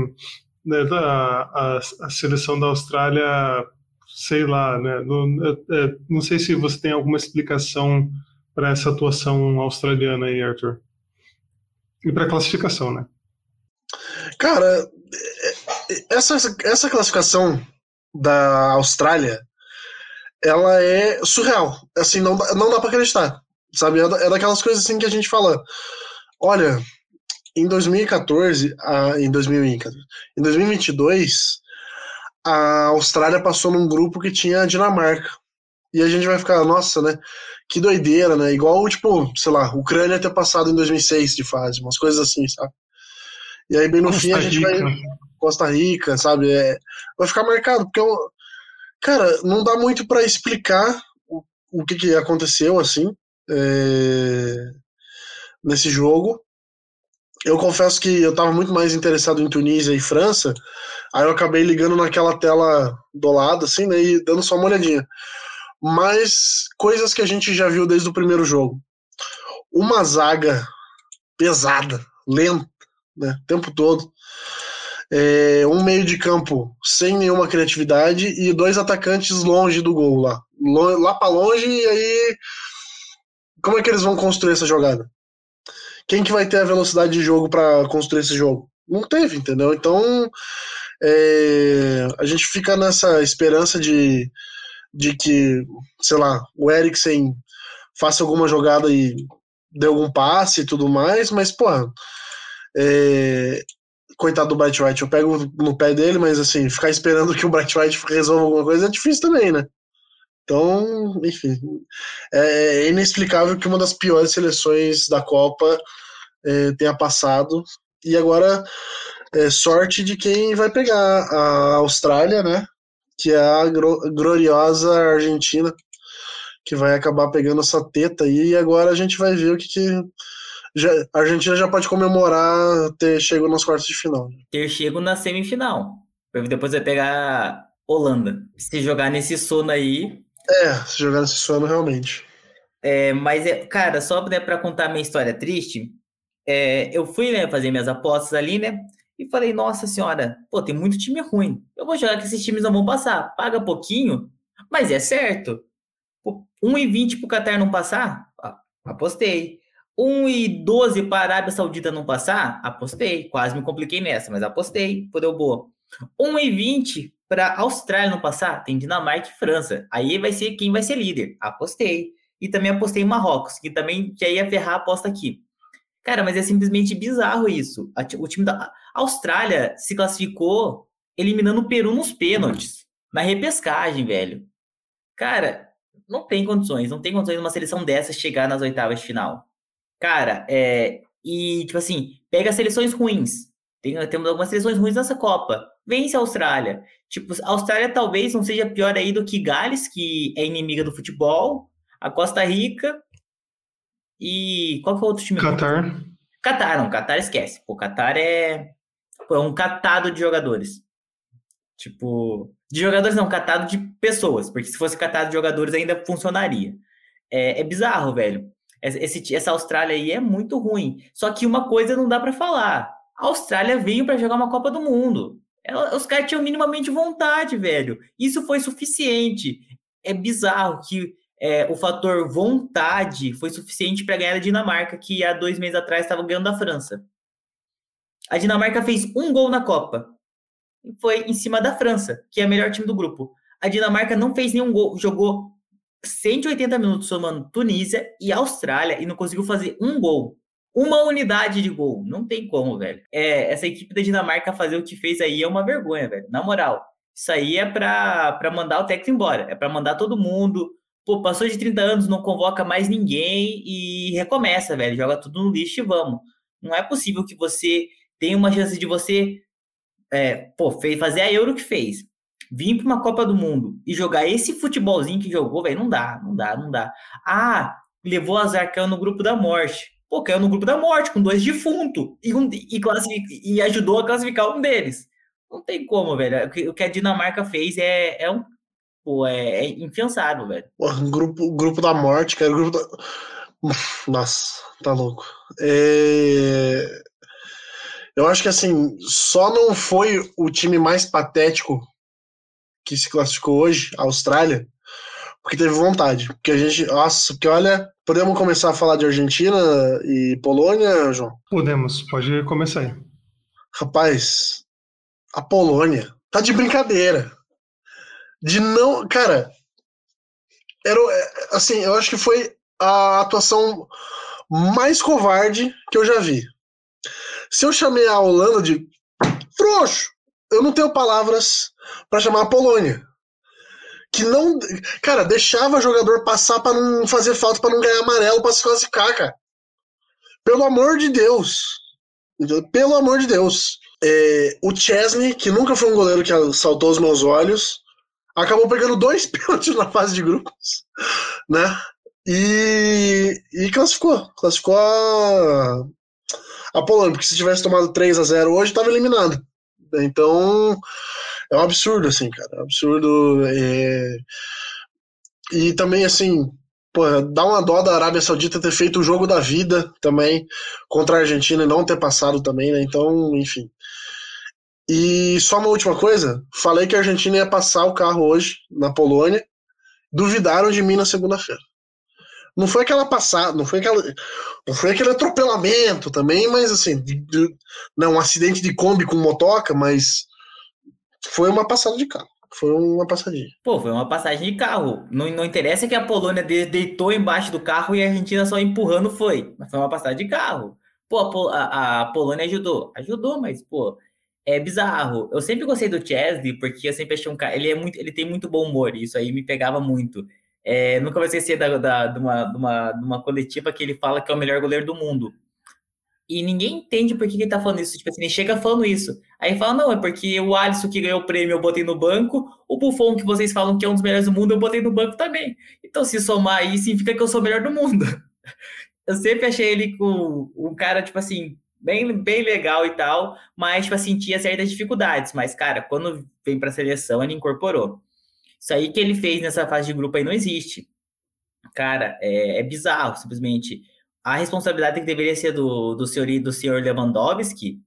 né, a, a, a, seleção da Austrália, sei lá, né? Não, é, não sei se você tem alguma explicação para essa atuação australiana aí, Arthur. E para a classificação, né? Cara, essa, essa classificação da Austrália, ela é surreal. Assim, não, não dá para acreditar. Sabe? É daquelas coisas assim que a gente fala. Olha, em 2014, a, em, 2014 em 2022, a Austrália passou num grupo que tinha a Dinamarca. E a gente vai ficar, nossa, né? Que doideira, né? Igual, tipo, sei lá, Ucrânia ter passado em 2006 de fase, umas coisas assim, sabe? E aí, bem no Costa fim, a gente Rica. vai. Costa Rica, sabe? É, vai ficar marcado, porque, eu, cara, não dá muito para explicar o, o que, que aconteceu, assim. É, nesse jogo. Eu confesso que eu estava muito mais interessado em Tunísia e França, aí eu acabei ligando naquela tela do lado, assim, né, e dando só uma olhadinha. Mas coisas que a gente já viu desde o primeiro jogo. Uma zaga pesada, lenta, né, o tempo todo. É, um meio de campo sem nenhuma criatividade e dois atacantes longe do gol lá. Lá para longe, e aí como é que eles vão construir essa jogada? Quem que vai ter a velocidade de jogo para construir esse jogo? Não teve, entendeu? Então é, a gente fica nessa esperança de, de que, sei lá, o Eriksen faça alguma jogada e dê algum passe e tudo mais, mas, pô, é, coitado do Bright White, eu pego no pé dele, mas assim, ficar esperando que o Bright White resolva alguma coisa é difícil também, né? Então, enfim, é, é inexplicável que uma das piores seleções da Copa é, tenha passado. E agora, é, sorte de quem vai pegar a Austrália, né? Que é a gloriosa Argentina, que vai acabar pegando essa teta aí. E agora a gente vai ver o que, que já, a Argentina já pode comemorar ter chego nas quartas de final. Ter chego na semifinal. Depois vai pegar Holanda. Se jogar nesse sono aí, é, se jogar nesse sono, realmente. É, mas, é, cara, só né, para contar minha história triste, é, eu fui né, fazer minhas apostas ali, né? E falei, nossa senhora, pô, tem muito time ruim. Eu vou jogar que esses times não vão passar. Paga pouquinho, mas é certo. 1,20 pro Qatar não passar? Apostei. 1,12 para a Arábia Saudita não passar? Apostei. Quase me compliquei nessa, mas apostei. Pô, deu boa. 1,20 para Austrália não passar, tem Dinamarca e França. Aí vai ser quem vai ser líder. Apostei. E também apostei em Marrocos, que também que aí ia ferrar a aposta aqui. Cara, mas é simplesmente bizarro isso. O time da Austrália se classificou eliminando o Peru nos pênaltis, na repescagem, velho. Cara, não tem condições, não tem condições de uma seleção dessa chegar nas oitavas de final. Cara, é. E, tipo assim, pega seleções ruins. Tem, temos algumas seleções ruins nessa Copa. Vence a Austrália. Tipo, a Austrália talvez não seja pior aí do que Gales, que é inimiga do futebol, a Costa Rica e qual que é o outro time? Qatar. Qatar, não, Qatar esquece. Pô, Qatar é, pô, é um catado de jogadores. Tipo, de jogadores não, catado de pessoas, porque se fosse catado de jogadores ainda funcionaria. É, é bizarro, velho. Esse, essa Austrália aí é muito ruim. Só que uma coisa não dá para falar. A Austrália veio para jogar uma Copa do Mundo. Ela, os caras tinham minimamente vontade, velho. Isso foi suficiente. É bizarro que é, o fator vontade foi suficiente para ganhar a Dinamarca, que há dois meses atrás estava ganhando da França. A Dinamarca fez um gol na Copa. E foi em cima da França, que é o melhor time do grupo. A Dinamarca não fez nenhum gol, jogou 180 minutos somando Tunísia e Austrália e não conseguiu fazer um gol uma unidade de gol. Não tem como, velho. É, essa equipe da Dinamarca fazer o que fez aí é uma vergonha, velho. Na moral. Isso aí é pra, mandar o técnico embora. É pra mandar todo mundo. Pô, passou de 30 anos, não convoca mais ninguém e recomeça, velho. Joga tudo no lixo e vamos. Não é possível que você tenha uma chance de você é, pô, fez, fazer a Euro que fez. Vir para uma Copa do Mundo e jogar esse futebolzinho que jogou, velho, não dá, não dá, não dá. Ah, levou azar, caiu no grupo da morte. Pô, caiu no grupo da morte, com dois defuntos, e, um, e, e ajudou a classificar um deles. Não tem como, velho. O que, a Dinamarca fez é, é um. Pô, é, é infiançável, velho. Pô, grupo, grupo da morte, cara. Grupo da... Nossa, tá louco. É... Eu acho que assim, só não foi o time mais patético que se classificou hoje, a Austrália, porque teve vontade. Porque a gente. Nossa, porque olha, podemos começar a falar de Argentina e Polônia, João? Podemos, pode começar aí. Rapaz, a Polônia tá de brincadeira. De não. Cara, era, assim, eu acho que foi a atuação mais covarde que eu já vi. Se eu chamei a Holanda de frouxo, eu não tenho palavras para chamar a Polônia que não. Cara, deixava jogador passar para não fazer falta, para não ganhar amarelo, para se classificar, cara. Pelo amor de Deus. Pelo amor de Deus. É, o Chesney, que nunca foi um goleiro que saltou os meus olhos, acabou pegando dois [laughs] pênaltis na fase de grupos, né? E, e classificou. Classificou a, a Polônia, porque se tivesse tomado 3 a 0 hoje, estava eliminado. Então, é um absurdo, assim, cara. É um absurdo. É... E também, assim, pô, dá uma dó da Arábia Saudita ter feito o jogo da vida também contra a Argentina e não ter passado também, né? Então, enfim. E só uma última coisa: falei que a Argentina ia passar o carro hoje na Polônia. Duvidaram de mim na segunda-feira. Não foi aquela passada, não foi aquela, não foi aquele atropelamento também, mas assim, não um acidente de Kombi com motoca, mas foi uma passada de carro. Foi uma passadinha. Pô, foi uma passagem de carro. Não, não interessa que a Polônia deitou embaixo do carro e a Argentina só empurrando foi. Mas foi uma passagem de carro. Pô, a, a, Polônia ajudou. Ajudou, mas, pô, é bizarro. Eu sempre gostei do Chesley, porque eu sempre achei um cara. Ele, é muito, ele tem muito bom humor, isso aí me pegava muito. É, nunca vou esquecer da, da, de, uma, de, uma, de uma coletiva que ele fala que é o melhor goleiro do mundo. E ninguém entende por que ele tá falando isso. Tipo assim, ele chega falando isso. Aí fala, não, é porque o Alisson que ganhou o prêmio eu botei no banco, o Buffon que vocês falam que é um dos melhores do mundo, eu botei no banco também. Então, se somar aí, significa que eu sou o melhor do mundo. [laughs] Eu sempre achei ele com um cara, tipo assim, bem, bem legal e tal, mas, tipo assim, tinha certas dificuldades. Mas, cara, quando vem pra seleção, ele incorporou. Isso aí que ele fez nessa fase de grupo aí não existe. Cara, é, é bizarro, simplesmente a responsabilidade que deveria ser do, do, senhor, do senhor Lewandowski,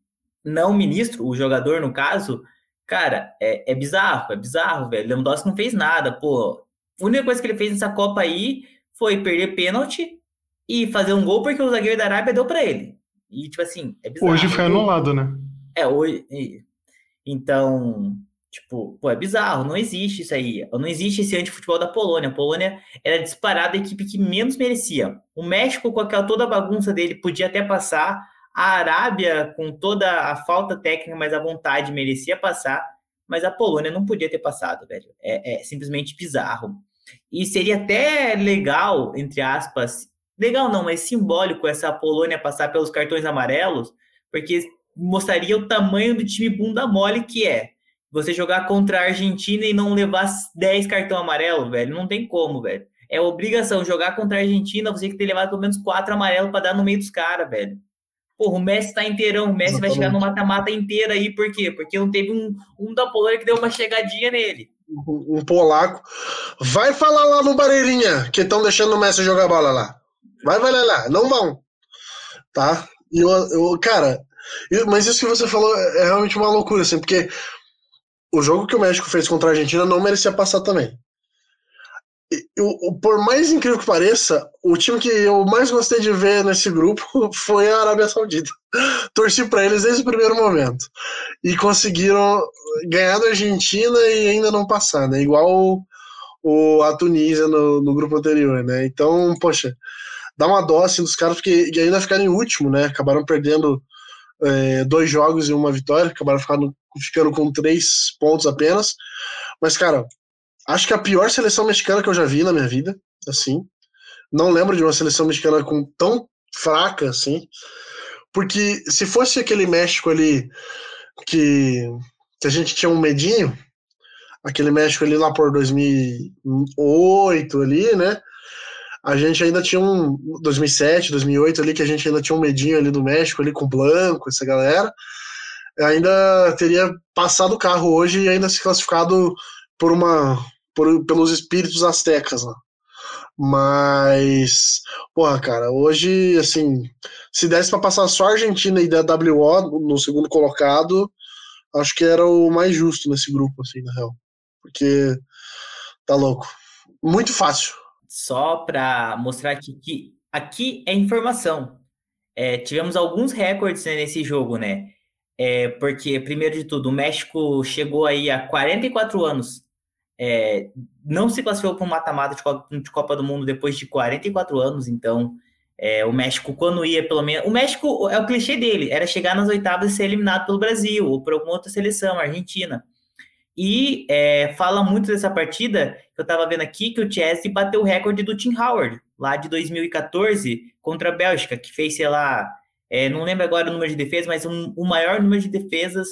não o ministro, o jogador, no caso, cara, é, é bizarro, é bizarro, velho. Lewandowski não fez nada, pô. A única coisa que ele fez nessa Copa aí foi perder pênalti e fazer um gol porque o zagueiro da Arábia deu para ele. E, tipo assim, é bizarro. Hoje foi anulado, né? É, hoje. Então, Tipo, pô, é bizarro, não existe isso aí. Não existe esse antifutebol da Polônia. A Polônia era disparada a equipe que menos merecia. O México, com aquela toda a bagunça dele, podia até passar. A Arábia, com toda a falta técnica, mas a vontade, merecia passar. Mas a Polônia não podia ter passado, velho. É, é simplesmente bizarro. E seria até legal, entre aspas, legal não, mas simbólico essa Polônia passar pelos cartões amarelos, porque mostraria o tamanho do time bunda mole que é você jogar contra a Argentina e não levar 10 cartão amarelo, velho, não tem como, velho. É obrigação jogar contra a Argentina, você tem que ter levado pelo menos quatro amarelos para dar no meio dos caras, velho. Porra, o Messi tá inteirão, o Messi Exatamente. vai chegar no mata-mata inteira aí, por quê? Porque não teve um, um da Polônia que deu uma chegadinha nele. Um, um polaco. Vai falar lá no Bareirinha, que estão deixando o Messi jogar bola lá. Vai, vai lá, lá. não vão. Tá? E eu, eu cara, mas isso que você falou é realmente uma loucura, assim, porque o jogo que o México fez contra a Argentina não merecia passar também. E, o, por mais incrível que pareça, o time que eu mais gostei de ver nesse grupo [laughs] foi a Arábia Saudita. [laughs] Torci para eles desde o primeiro momento. E conseguiram ganhar da Argentina e ainda não passar, né? Igual o, a Tunísia no, no grupo anterior, né? Então, poxa, dá uma assim, dos caras, porque ainda ficaram em último, né? Acabaram perdendo é, dois jogos e uma vitória, acabaram ficando, ficando com três pontos apenas. Mas, cara, acho que a pior seleção mexicana que eu já vi na minha vida, assim. Não lembro de uma seleção mexicana com tão fraca assim. Porque se fosse aquele México ali que, que a gente tinha um medinho, aquele México ali lá por 2008 ali, né? a gente ainda tinha um 2007, 2008 ali que a gente ainda tinha um medinho ali do México ali com o Blanco, essa galera. Ainda teria passado o carro hoje e ainda se classificado por uma por, pelos espíritos astecas lá. Mas, porra, cara, hoje, assim, se desse para passar só a Argentina e da WO no segundo colocado, acho que era o mais justo nesse grupo, assim, na real. Porque tá louco. Muito fácil só para mostrar que, que aqui é informação. É, tivemos alguns recordes né, nesse jogo, né? É, porque, primeiro de tudo, o México chegou aí há 44 anos. É, não se classificou para um mata-mata de, de, Copa do Mundo depois de 44 anos, então é, o México, quando ia, pelo menos. O México é o clichê dele, era chegar nas oitavas e ser eliminado pelo Brasil ou por alguma outra seleção, Argentina. E é, fala muito dessa partida, que eu estava vendo aqui, que o Chelsea bateu o recorde do Tim Howard, lá de 2014, contra a Bélgica, que fez, sei lá, é, não lembro agora o número de defesas, mas um, o maior número de defesas,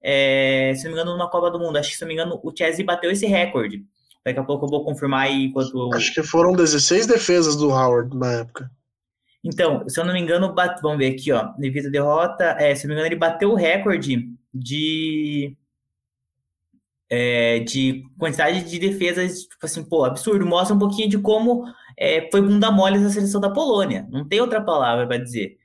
é, se não me engano, numa Copa do Mundo. Acho que, se não me engano, o Chelsea bateu esse recorde. Daqui a pouco eu vou confirmar aí enquanto. Acho que foram 16 defesas do Howard na época. Então, se eu não me engano, bate... vamos ver aqui, ó. Devido à derrota, é, se não me engano, ele bateu o recorde de é, de quantidade de defesas, tipo assim, pô, absurdo. Mostra um pouquinho de como é, foi bunda mole essa seleção da Polônia. Não tem outra palavra para dizer.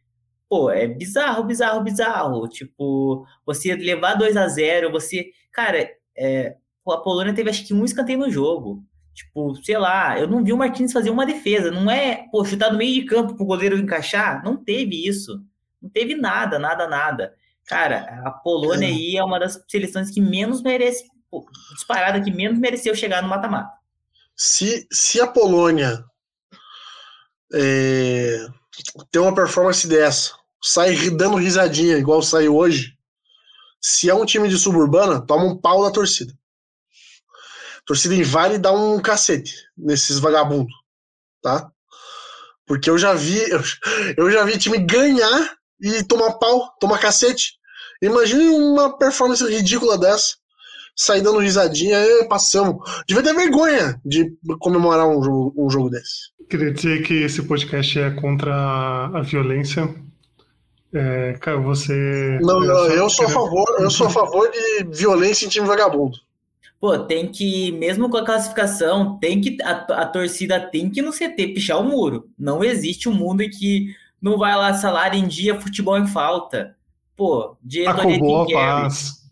Pô, é bizarro, bizarro, bizarro. Tipo, você levar 2 a 0 você. Cara, é, a Polônia teve acho que um escanteio no jogo. Tipo, sei lá, eu não vi o Martins fazer uma defesa. Não é, pô, chutar no meio de campo pro goleiro encaixar. Não teve isso. Não teve nada, nada, nada. Cara, a Polônia aí é uma das seleções que menos merece, pô, disparada, que menos mereceu chegar no mata-mata. Se, se a Polônia é, tem uma performance dessa, sai dando risadinha igual saiu hoje, se é um time de suburbana, toma um pau da torcida torcida invade e dá um cacete nesses vagabundos, tá? Porque eu já vi, eu, [laughs] eu já vi time ganhar e tomar pau, tomar cacete. Imagine uma performance ridícula dessa. Sair dando risadinha, e passamos. Devia ter vergonha de comemorar um jogo, um jogo desse. Queria dizer que esse podcast é contra a violência. É, cara, você. Não, não eu sou a favor, eu sou a favor de violência em time vagabundo pô, tem que, mesmo com a classificação, tem que a, a torcida tem que no CT pichar o muro. Não existe um mundo em que não vai lá salário em dia, futebol em falta. Pô, diretoria Acabou paz.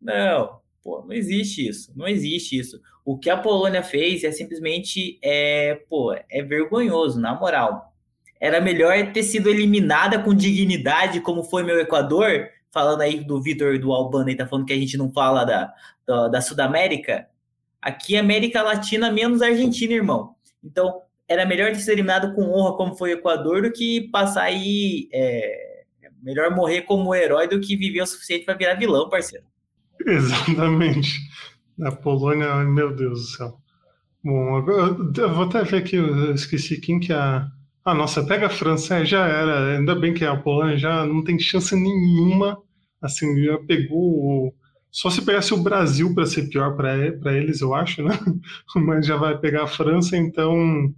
Não, pô, não existe isso. Não existe isso. O que a Polônia fez é simplesmente é, pô, é vergonhoso, na moral. Era melhor ter sido eliminada com dignidade, como foi meu Equador, falando aí do Vitor do Albano aí, tá falando que a gente não fala da, da, da Sudamérica. Aqui, América Latina menos Argentina, irmão. Então, era melhor ter sido eliminado com honra, como foi o Equador, do que passar aí. É, melhor morrer como herói do que viver o suficiente para virar vilão, parceiro. [laughs] Exatamente. Na Polônia, meu Deus do céu. Bom, eu vou até ver aqui, eu esqueci quem que é a ah, nossa, pega a França, é, já era. Ainda bem que a Polônia já não tem chance nenhuma. Assim, já pegou. Só se pegasse o Brasil para ser pior para eles, eu acho, né? [laughs] Mas já vai pegar a França, então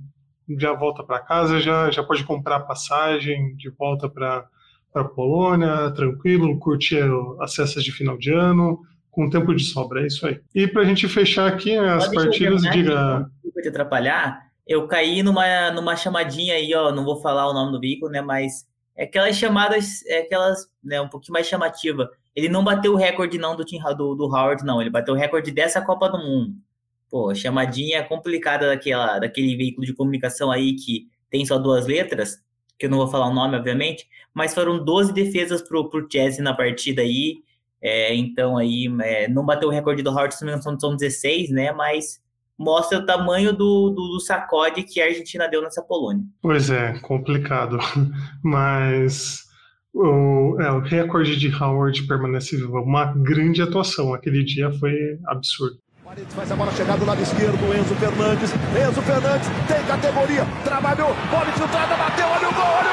já volta para casa, já, já pode comprar passagem de volta para a Polônia, tranquilo, curtir as festas de final de ano, com tempo de sobra, é isso aí. E para a gente fechar aqui as partidas, diga. Desculpa te atrapalhar, eu caí numa, numa chamadinha aí, ó, não vou falar o nome do veículo, né, mas é aquelas chamadas, é aquelas, né, um pouquinho mais chamativa. Ele não bateu o recorde não do, do, do Howard, não, ele bateu o recorde dessa Copa do Mundo. Pô, chamadinha complicada daquela, daquele veículo de comunicação aí que tem só duas letras, que eu não vou falar o nome, obviamente, mas foram 12 defesas pro, pro Chelsea na partida aí, é, então aí, é, não bateu o recorde do Howard, são 16, né, mas mostra o tamanho do, do, do, sacode que a Argentina deu nessa Polônia. Pois é, complicado. [laughs] Mas o, é, o recorde de Howard permanece vivo. Uma grande atuação. Aquele dia foi absurdo. Faz a bola chegar do lado esquerdo, Enzo Fernandes. Enzo Fernandes tem categoria, trabalhou, bola infiltrada, bateu, olha o gol,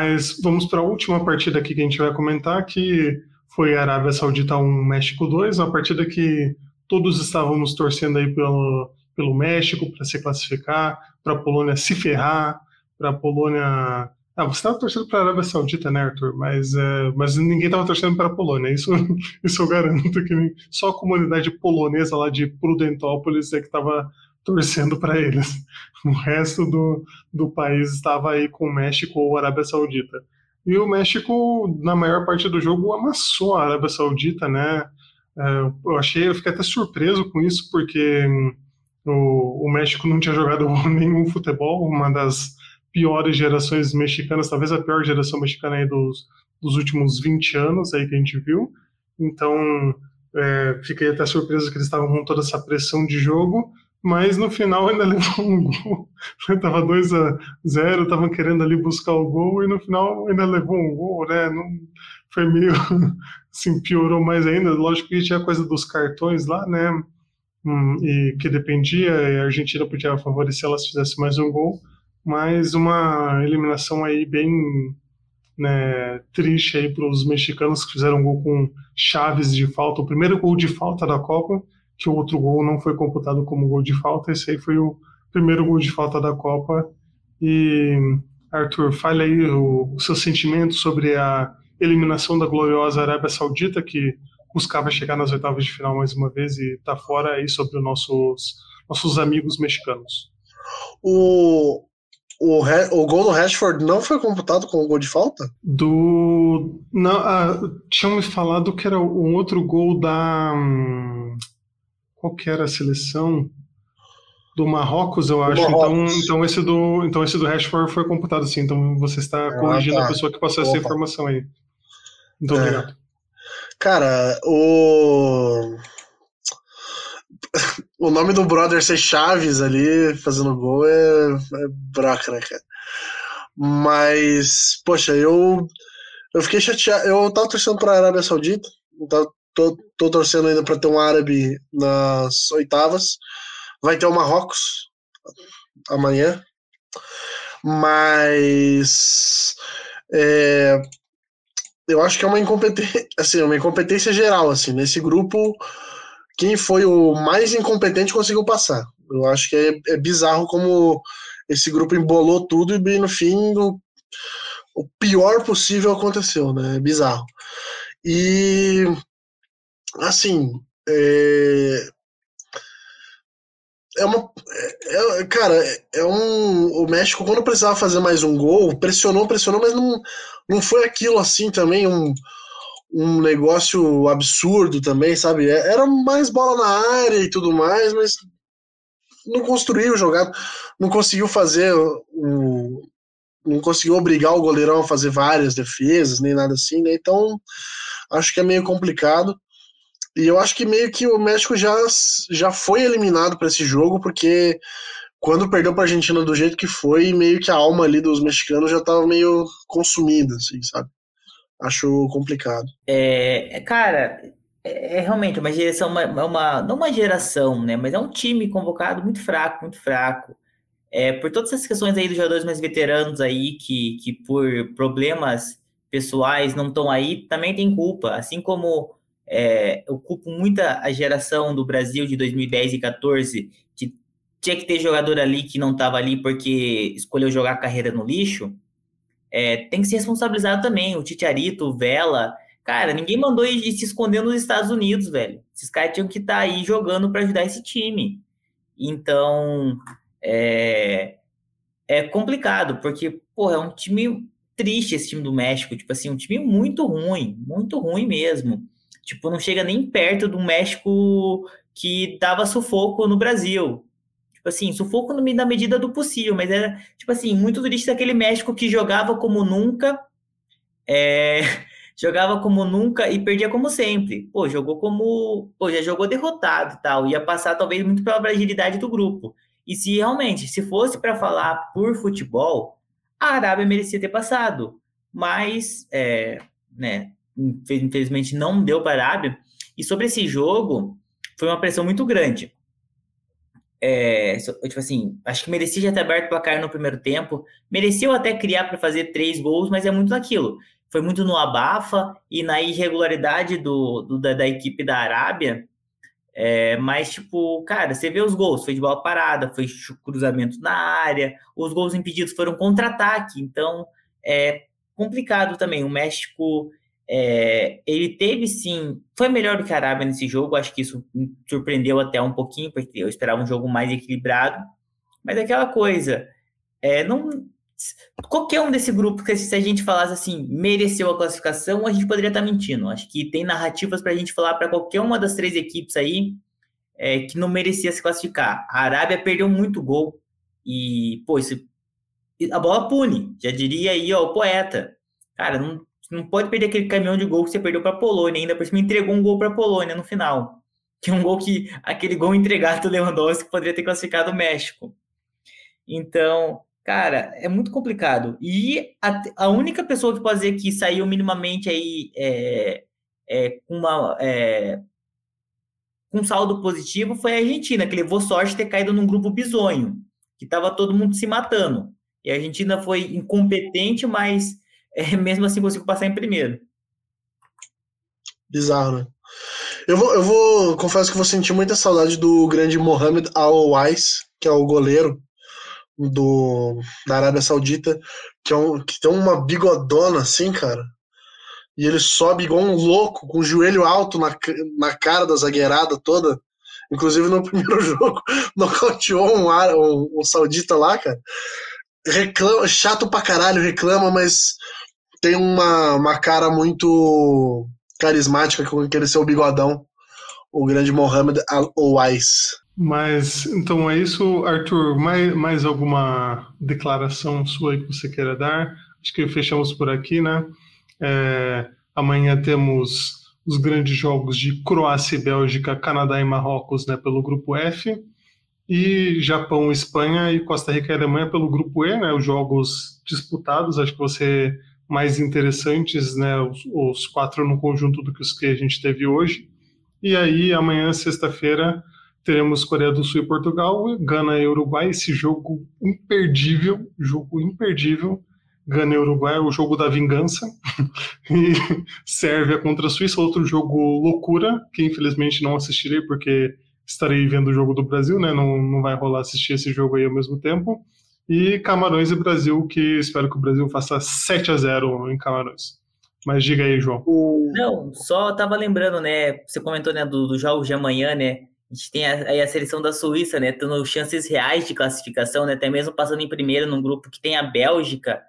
Mas vamos para a última partida aqui que a gente vai comentar, que foi Arábia Saudita 1, México 2, uma partida que todos estávamos torcendo aí pelo, pelo México para se classificar, para a Polônia se ferrar, para a Polônia. Ah, você estava torcendo para a Arábia Saudita, né, Arthur? Mas, é, mas ninguém estava torcendo para a Polônia, isso, [laughs] isso eu garanto que só a comunidade polonesa lá de Prudentópolis é que estava torcendo para eles. O resto do, do país estava aí com o México ou Arábia Saudita. E o México, na maior parte do jogo, amassou a Arábia Saudita, né? É, eu achei, eu fiquei até surpreso com isso, porque o, o México não tinha jogado [laughs] nenhum futebol, uma das piores gerações mexicanas, talvez a pior geração mexicana aí dos, dos últimos 20 anos aí que a gente viu. Então, é, fiquei até surpreso que eles estavam com toda essa pressão de jogo, mas no final ainda [laughs] levou um gol. Tava 2 a 0 estavam querendo ali buscar o gol e no final ainda levou um gol, né? Não, foi meio [laughs] assim, piorou mais ainda. Lógico que tinha a coisa dos cartões lá, né? Hum, e que dependia, e a Argentina podia favorecer ela se fizesse mais um gol, mas uma eliminação aí bem né, triste aí para os mexicanos que fizeram um gol com chaves de falta, o primeiro gol de falta da Copa que o outro gol não foi computado como gol de falta. Esse aí foi o primeiro gol de falta da Copa. E Arthur, fale aí o, o seu sentimento sobre a eliminação da gloriosa Arábia Saudita, que buscava chegar nas oitavas de final mais uma vez e está fora aí sobre os nossos, nossos amigos mexicanos. O, o, o gol do Rashford não foi computado como gol de falta? Do. Não, ah, tinham me falado que era um outro gol da. Hum, qual que era a seleção? Do Marrocos, eu acho. Então, Marrocos. Então, então, esse do, então esse do Rashford foi computado sim. Então você está ah, corrigindo tá. a pessoa que passou Opa. essa informação aí. Muito é. obrigado. Cara, o. o nome do brother ser Chaves ali, fazendo gol, é, é braca, né, cara? Mas, poxa, eu. Eu fiquei chateado. Eu tava torcendo pra Arábia Saudita. Então, tô, tô torcendo ainda pra ter um árabe nas oitavas. Vai ter o Marrocos amanhã. Mas. É, eu acho que é uma incompetência, assim, uma incompetência geral, assim, nesse grupo, quem foi o mais incompetente conseguiu passar. Eu acho que é, é bizarro como esse grupo embolou tudo e no fim o, o pior possível aconteceu, né? É bizarro. E assim, é, é uma. É, é, cara, é um. O México, quando precisava fazer mais um gol, pressionou, pressionou, mas não, não foi aquilo assim também, um, um negócio absurdo também, sabe? É, era mais bola na área e tudo mais, mas não construiu jogado, não conseguiu fazer o. Não conseguiu obrigar o goleirão a fazer várias defesas, nem nada assim, né? Então, acho que é meio complicado. E eu acho que meio que o México já, já foi eliminado para esse jogo, porque quando perdeu para a Argentina do jeito que foi, meio que a alma ali dos mexicanos já estava meio consumida, assim, sabe? Acho complicado. É, é cara, é, é realmente uma geração, uma, é uma, não uma geração, né? Mas é um time convocado muito fraco, muito fraco. É, por todas essas questões aí dos jogadores mais veteranos aí, que, que por problemas pessoais não estão aí, também tem culpa. Assim como é, eu culpo muita a geração do Brasil de 2010 e 14, que tinha que ter jogador ali que não estava ali porque escolheu jogar a carreira no lixo. É, tem que ser responsabilizado também. O Titiarito, o Vela. Cara, ninguém mandou ir, ir se esconder nos Estados Unidos, velho. Esses caras tinham que estar tá aí jogando para ajudar esse time. Então, é, é complicado, porque, porra, é um time triste esse time do México. Tipo assim, um time muito ruim, muito ruim mesmo. Tipo, não chega nem perto do México que dava sufoco no Brasil. Tipo assim, sufoco na medida do possível, mas era, tipo assim, muito triste aquele México que jogava como nunca, é, [laughs] jogava como nunca e perdia como sempre. Pô, jogou como. Pô, já jogou derrotado tal. Ia passar talvez muito pela fragilidade do grupo. E se realmente, se fosse para falar por futebol, a Arábia merecia ter passado. Mas, é, né, infelizmente não deu para a Arábia. E sobre esse jogo, foi uma pressão muito grande. É, tipo assim, acho que merecia já ter aberto o placar no primeiro tempo, mereceu até criar para fazer três gols, mas é muito naquilo. Foi muito no abafa e na irregularidade do, do da, da, equipe da Arábia. É, mas, tipo, cara, você vê os gols, foi de bola parada, foi cruzamento na área, os gols impedidos foram contra-ataque, então é complicado também. O México é, ele teve sim, foi melhor do que a Arábia nesse jogo, acho que isso me surpreendeu até um pouquinho, porque eu esperava um jogo mais equilibrado, mas é aquela coisa, é, não, qualquer um desse grupo, que se a gente falasse assim, mereceu a classificação, a gente poderia estar mentindo. Acho que tem narrativas para a gente falar para qualquer uma das três equipes aí é, que não merecia se classificar. A Arábia perdeu muito gol e, pô, isso, a bola pune, já diria aí, ó, o poeta. Cara, não, não pode perder aquele caminhão de gol que você perdeu para a Polônia, ainda por cima entregou um gol para a Polônia no final. Que é um gol que aquele gol entregado do Lewandowski poderia ter classificado o México. Então, cara, é muito complicado. E a, a única pessoa que pode dizer que saiu minimamente aí é, é, uma é, com saldo positivo foi a Argentina, que levou sorte de ter caído num grupo bizonho, que estava todo mundo se matando. E a Argentina foi incompetente, mas é, [laughs] mesmo assim consigo passar em primeiro. Bizarro, né? Eu vou, eu vou, confesso que vou sentir muita saudade do grande Mohamed Al-Wais, que é o goleiro do, da Arábia Saudita, que, é um, que tem uma bigodona assim, cara. E ele sobe igual um louco, com o joelho alto na, na cara da zagueirada toda. Inclusive no [laughs] primeiro jogo, nocauteou um, um, um saudita lá, cara. Reclama, chato pra caralho, reclama, mas tem uma, uma cara muito carismática com aquele seu bigodão, o grande Mohamed Al-Owais. Mas, então é isso, Arthur. Mais, mais alguma declaração sua que você queira dar? Acho que fechamos por aqui, né? É, amanhã temos os grandes jogos de Croácia e Bélgica, Canadá e Marrocos né, pelo grupo F, e Japão, Espanha e Costa Rica e Alemanha pelo grupo E, né, os jogos disputados, acho que ser mais interessantes, né, os, os quatro no conjunto do que os que a gente teve hoje. E aí, amanhã, sexta-feira, teremos Coreia do Sul e Portugal, Gana e Uruguai, esse jogo imperdível, jogo imperdível, Gana e Uruguai o jogo da vingança. [laughs] e Sérvia contra a Suíça, outro jogo loucura, que infelizmente não assistirei porque estarei vendo o jogo do Brasil, né? Não, não vai rolar assistir esse jogo aí ao mesmo tempo. E Camarões e Brasil, que espero que o Brasil faça 7 a 0 em Camarões. Mas diga aí, João. Não, só tava lembrando, né? Você comentou né, dos do jogos de amanhã, né? A gente tem aí a, a seleção da Suíça, né? Tendo chances reais de classificação, né? Até mesmo passando em primeiro num grupo que tem a Bélgica,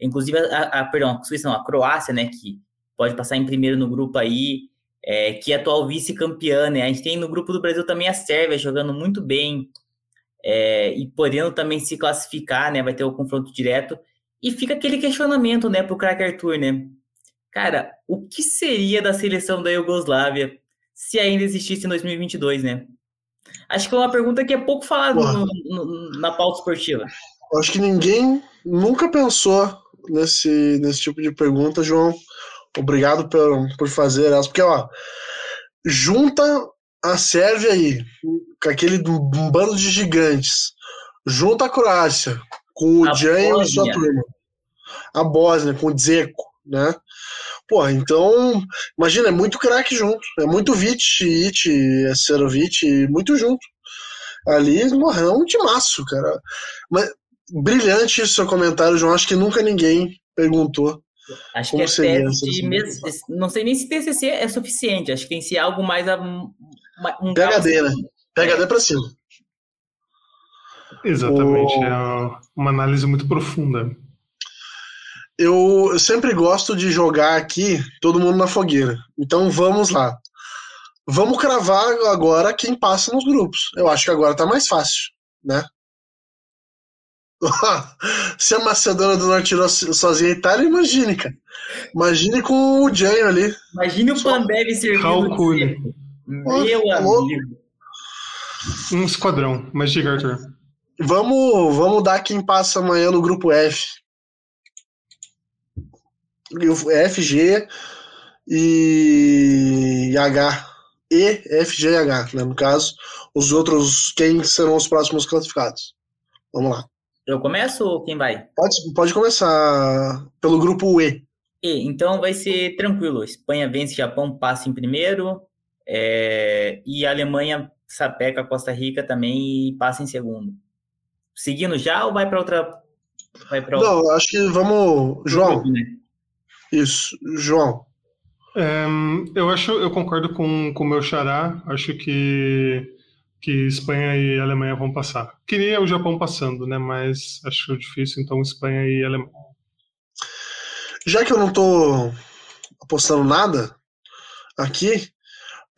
Inclusive, a, a, perdão, a Suíça não, a Croácia, né, que pode passar em primeiro no grupo aí, é, que é atual vice-campeã, né? A gente tem no grupo do Brasil também a Sérvia jogando muito bem é, e podendo também se classificar, né? Vai ter o confronto direto. E fica aquele questionamento, né, pro craque Arthur, né? Cara, o que seria da seleção da Iugoslávia se ainda existisse em 2022, né? Acho que é uma pergunta que é pouco falada na pauta esportiva. Acho que ninguém nunca pensou nesse, nesse tipo de pergunta, João. Obrigado por, por fazer essa. Porque, ó, junta a Sérvia aí, com aquele um bando de gigantes, junta a Croácia, com o Jan e sua turma. A Bósnia, com o Dzeko, né? Pô, então, imagina, é muito craque junto. É muito Vit, It, Serovic, muito junto. Ali morreu um timaço, cara. Mas brilhante o seu comentário, João. Acho que nunca ninguém perguntou. Acho que é teste de. Não sei nem se TCC é suficiente. Acho que tem que ser algo mais. Um PHD, né? PHD para cima. Exatamente. O... É uma análise muito profunda. Eu sempre gosto de jogar aqui todo mundo na fogueira. Então vamos lá. Vamos cravar agora quem passa nos grupos. Eu acho que agora tá mais fácil, né? [laughs] Se a Macedônia do Norte tirou sozinha a Itália, imagine, cara. Imagine com o Janho ali. Imagine o Pandev servindo. Calcule. Meu tá amigo. Um esquadrão. Mas diga, Arthur. Vamos, vamos dar quem passa amanhã no grupo F. F, G e H. E, F, G e H, né? No caso, os outros, quem serão os próximos classificados? Vamos lá. Eu começo ou quem vai? Pode, pode começar pelo grupo E. E, então vai ser tranquilo. Espanha vence, Japão passa em primeiro. É, e a Alemanha sapeca a Costa Rica também e passa em segundo. Seguindo já ou vai para outra? Vai pra outra? Não, acho que vamos. João. Né? Isso, João. É, eu acho, eu concordo com o meu xará. Acho que que Espanha e Alemanha vão passar. Queria o Japão passando, né? Mas acho difícil, então Espanha e Alemanha. Já que eu não tô apostando nada aqui,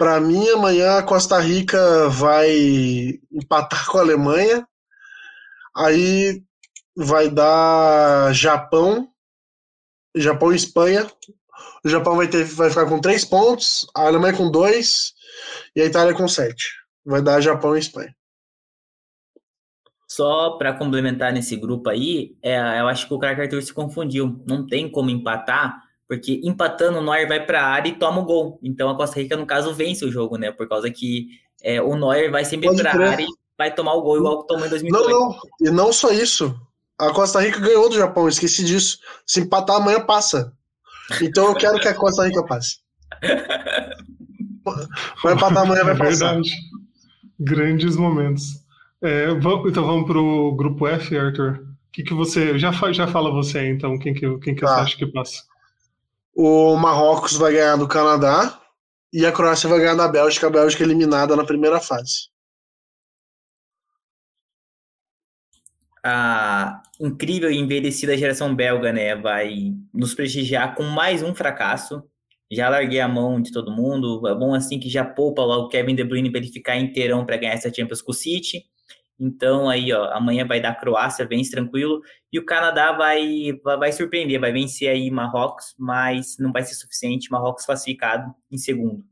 para mim amanhã a Costa Rica vai empatar com a Alemanha. Aí vai dar Japão, Japão e Espanha. O Japão vai, ter, vai ficar com três pontos, a Alemanha com dois e a Itália com sete. Vai dar Japão e Espanha. Só para complementar nesse grupo aí, é, eu acho que o craque Arthur se confundiu. Não tem como empatar, porque empatando o Neuer vai para a área e toma o gol. Então a Costa Rica, no caso, vence o jogo, né? Por causa que é, o Neuer vai sempre para a área e vai tomar o gol igual que tomou em 2002. Não, não. E não só isso. A Costa Rica ganhou do Japão, esqueci disso. Se empatar amanhã, passa. Então eu quero que a Costa Rica passe. [laughs] Vai empatar amanhã, vai é passar. Verdade. Grandes momentos. É, vamos, então vamos pro grupo F, Arthur. O que, que você. Já, já fala você aí, então, quem que, quem que tá. você acha que passa? O Marrocos vai ganhar do Canadá e a Croácia vai ganhar da Bélgica, a Bélgica eliminada na primeira fase. A incrível e envelhecida geração belga, né, vai nos prestigiar com mais um fracasso. Já larguei a mão de todo mundo. É bom assim que já poupa logo Kevin De Bruyne para ele ficar inteirão para ganhar essa Champions com o City. Então aí, ó, amanhã vai dar Croácia, vence tranquilo, e o Canadá vai, vai, surpreender, vai vencer aí Marrocos, mas não vai ser suficiente, Marrocos classificado em segundo.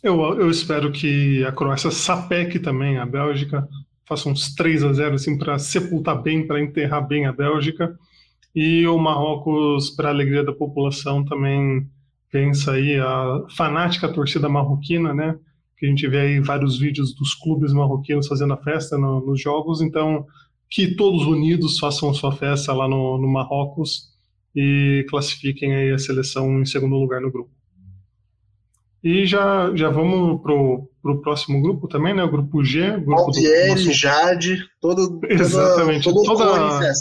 Eu, eu espero que a Croácia sapeque também a Bélgica, faça uns 3 a 0 assim para sepultar bem, para enterrar bem a Bélgica, e o Marrocos, para alegria da população, também vença aí a fanática torcida marroquina, né? Que a gente vê aí vários vídeos dos clubes marroquinos fazendo a festa no, nos jogos, então que todos unidos façam sua festa lá no, no Marrocos e classifiquem aí a seleção em segundo lugar no grupo. E já, já vamos pro, pro próximo grupo também, né? O grupo G. Grupo Altieri, nosso... Jade, todo, [laughs] Exatamente. Todo, toda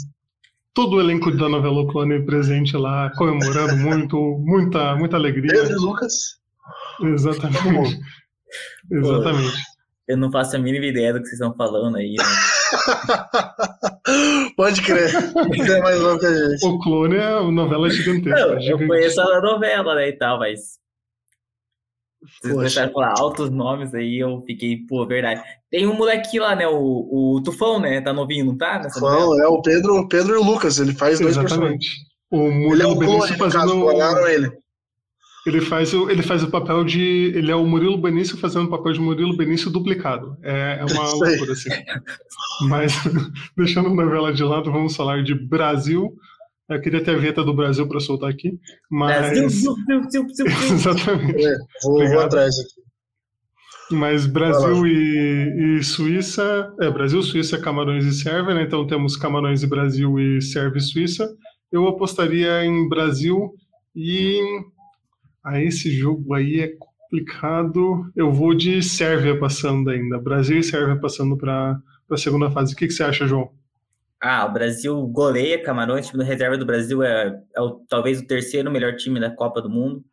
todo o elenco da novela Clone presente lá, comemorando [laughs] muito, muita, muita alegria. Pedro Lucas. Exatamente. [laughs] Exatamente. Eu não faço a mínima ideia do que vocês estão falando aí. Né? [laughs] Pode crer. é mais louco que a gente. O clone é uma novela gigantesca. Não, eu conheço a novela, né, e tal, mas. Vocês começaram a falar altos nomes aí, eu fiquei, pô, verdade. Tem um moleque lá, né? O, o Tufão, né? Tá novinho, não tá? Tufão, é o Pedro, o Pedro e o Lucas, ele faz dois Exatamente. personagens. O Murilo ele é o clone, fazendo... caso, ele. Ele faz, o, ele faz o papel de. Ele é o Murilo Benício fazendo o papel de Murilo Benício duplicado. É, é uma [laughs] loucura, assim. Mas, [laughs] deixando a novela de lado, vamos falar de Brasil. Eu queria ter a vinheta do Brasil para soltar aqui. Mas... Brasil, [laughs] Brasil, Brasil, Exatamente. É, vou, vou, atrás aqui. Mas Brasil e, e, Suíça. É, Brasil, Suíça, Camarões e Sérvia, né? Então temos Camarões e Brasil e Sérvia e Suíça. Eu apostaria em Brasil e Aí esse jogo aí é complicado. Eu vou de Sérvia passando ainda. Brasil e Sérvia passando para a segunda fase. O que, que você acha, João? Ah, o Brasil goleia Camarões, o time da reserva do Brasil é, é o, talvez o terceiro melhor time da Copa do Mundo.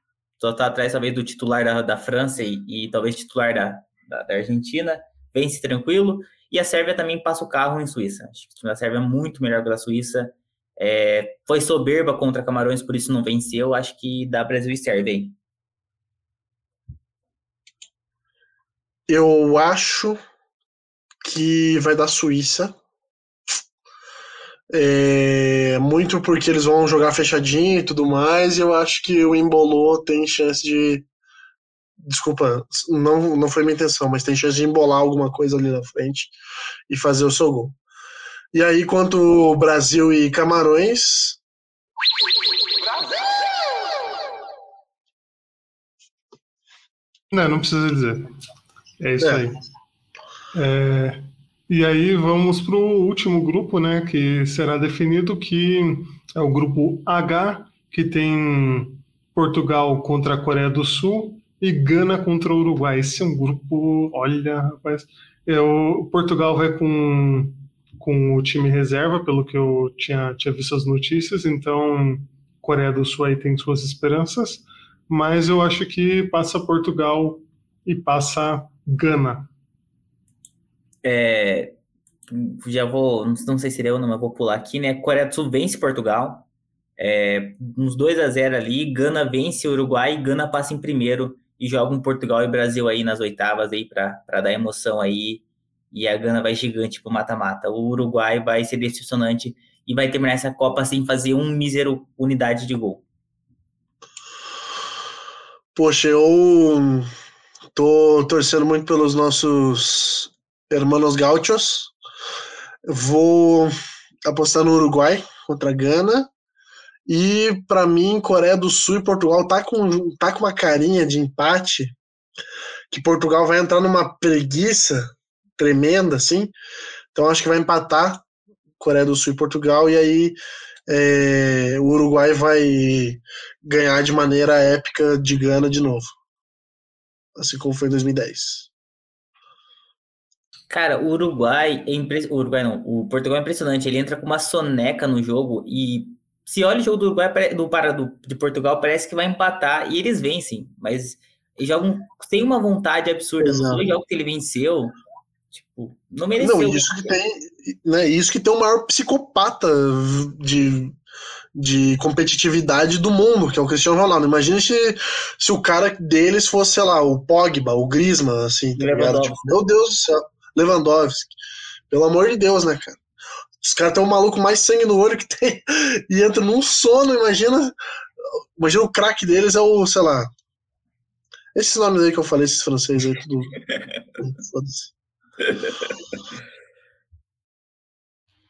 Só está atrás, talvez, do titular da, da França e, e, talvez titular da, da, da, Argentina. Vence tranquilo. E a Sérvia também passa o carro em Suíça. Acho que o time da Sérvia é muito melhor que a Suíça. É, foi soberba contra Camarões, por isso não venceu. Acho que dá Brasil e Sérvia, hein? Eu acho que vai dar Suíça. É, muito porque eles vão jogar fechadinho e tudo mais. E eu acho que o Embolou tem chance de. Desculpa, não, não foi minha intenção, mas tem chance de embolar alguma coisa ali na frente e fazer o seu gol. E aí, quanto Brasil e Camarões. Não, não precisa dizer. É isso é. aí. É, e aí vamos para o último grupo, né, que será definido, que é o grupo H, que tem Portugal contra a Coreia do Sul e Gana contra o Uruguai. Esse é um grupo, olha, rapaz, é, o Portugal vai com com o time reserva, pelo que eu tinha, tinha visto as notícias, então Coreia do Sul aí tem suas esperanças, mas eu acho que passa Portugal e passa Gana. É, já vou, não sei se ou não, mas vou pular aqui, né? Coreia do Sul vence Portugal, é, uns 2 a 0 ali, Gana vence Uruguai, Gana passa em primeiro e joga um Portugal e Brasil aí nas oitavas aí para dar emoção aí e a Gana vai gigante pro mata-mata. O Uruguai vai ser decepcionante e vai terminar essa Copa sem fazer um mísero unidade de gol. Poxa, eu tô torcendo muito pelos nossos hermanos gauchos. Vou apostar no Uruguai contra a Gana. E para mim, Coreia do Sul e Portugal tá com, tá com uma carinha de empate que Portugal vai entrar numa preguiça tremenda, assim. Então acho que vai empatar Coreia do Sul e Portugal, e aí é, o Uruguai vai ganhar de maneira épica de Gana de novo. Assim como foi em 2010. Cara, o Uruguai é impre... o Uruguai não, o Portugal é impressionante. Ele entra com uma soneca no jogo e se olha o jogo do Uruguai do para do, de Portugal parece que vai empatar e eles vencem, mas eles jogam tem uma vontade absurda Exato. nos dois jogos que ele venceu. Tipo, não mereceu. Não, isso que tem, né, isso que tem o maior psicopata de de competitividade do mundo, que é o Cristiano Ronaldo. Imagina se, se o cara deles fosse, sei lá, o Pogba, o Griezmann, assim, tá tipo, meu Deus do céu, Lewandowski. Pelo amor de Deus, né, cara? Os caras têm o maluco mais sangue no olho que tem [laughs] e entra num sono, imagina. Imagina o craque deles é o, sei lá. Esses nomes aí que eu falei, esses franceses aí, tudo. [laughs]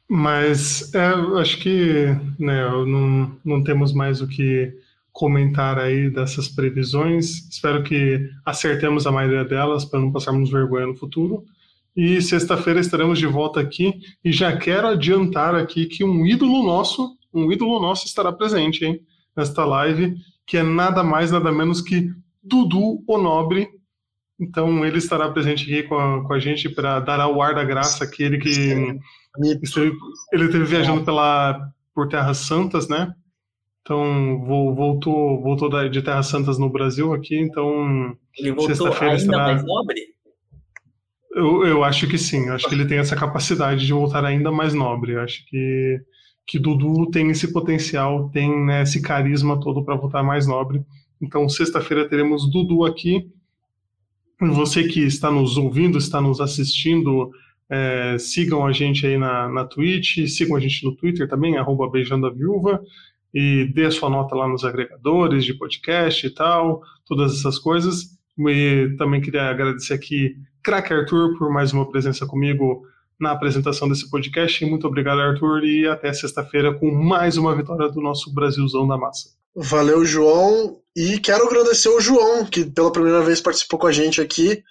Mas é, acho que né, não, não temos mais o que comentar aí dessas previsões. Espero que acertemos a maioria delas para não passarmos vergonha no futuro. E sexta-feira estaremos de volta aqui. E já quero adiantar aqui que um ídolo nosso, um ídolo nosso estará presente, hein? Nesta live, que é nada mais, nada menos que Dudu o Nobre. Então ele estará presente aqui com a, com a gente para dar ao ar da graça aquele que ele esteve viajando pela, por Terras Santas, né? Então voltou, voltou de Terras Santas no Brasil aqui, então. Ele voltou ainda estará... mais nobre? Eu, eu acho que sim, acho que ele tem essa capacidade de voltar ainda mais nobre. Eu acho que, que Dudu tem esse potencial, tem né, esse carisma todo para voltar mais nobre. Então, sexta-feira teremos Dudu aqui. Você que está nos ouvindo, está nos assistindo, é, sigam a gente aí na, na Twitch, sigam a gente no Twitter também, arroba Beijando a Viúva, e dê a sua nota lá nos agregadores de podcast e tal, todas essas coisas. E também queria agradecer aqui, Crack Arthur, por mais uma presença comigo na apresentação desse podcast. Muito obrigado, Arthur, e até sexta-feira com mais uma vitória do nosso Brasilzão da Massa. Valeu, João. E quero agradecer o João, que pela primeira vez participou com a gente aqui.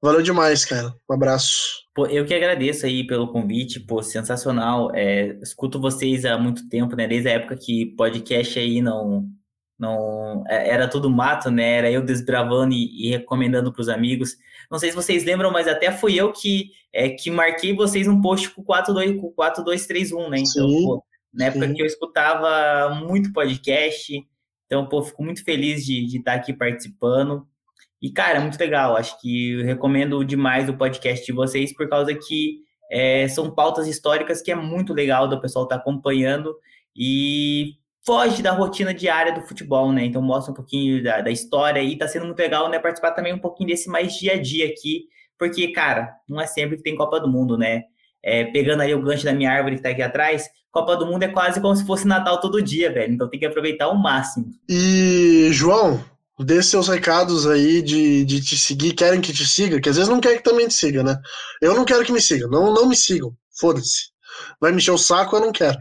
Valeu demais, cara. Um abraço. Pô, eu que agradeço aí pelo convite, pô, sensacional. É, escuto vocês há muito tempo, né? Desde a época que podcast aí não, não é, era tudo mato, né? Era eu desbravando e, e recomendando para os amigos. Não sei se vocês lembram, mas até fui eu que, é, que marquei vocês um post com 42, com 4231, né? Então, sim, pô, na época sim. que eu escutava muito podcast, então, pô, fico muito feliz de, de estar aqui participando. E, cara, é muito legal. Acho que recomendo demais o podcast de vocês, por causa que é, são pautas históricas que é muito legal do pessoal estar tá acompanhando e foge da rotina diária do futebol, né? Então mostra um pouquinho da, da história e tá sendo muito legal, né? Participar também um pouquinho desse mais dia a dia aqui, porque, cara, não é sempre que tem Copa do Mundo, né? É, pegando aí o gancho da minha árvore que tá aqui atrás, Copa do Mundo é quase como se fosse Natal todo dia, velho. Então tem que aproveitar ao máximo. E, João, dê seus recados aí de, de te seguir, querem que te siga, que às vezes não quer que também te siga, né? Eu não quero que me siga, não, não me sigam, foda-se. Vai me encher o saco, eu não quero.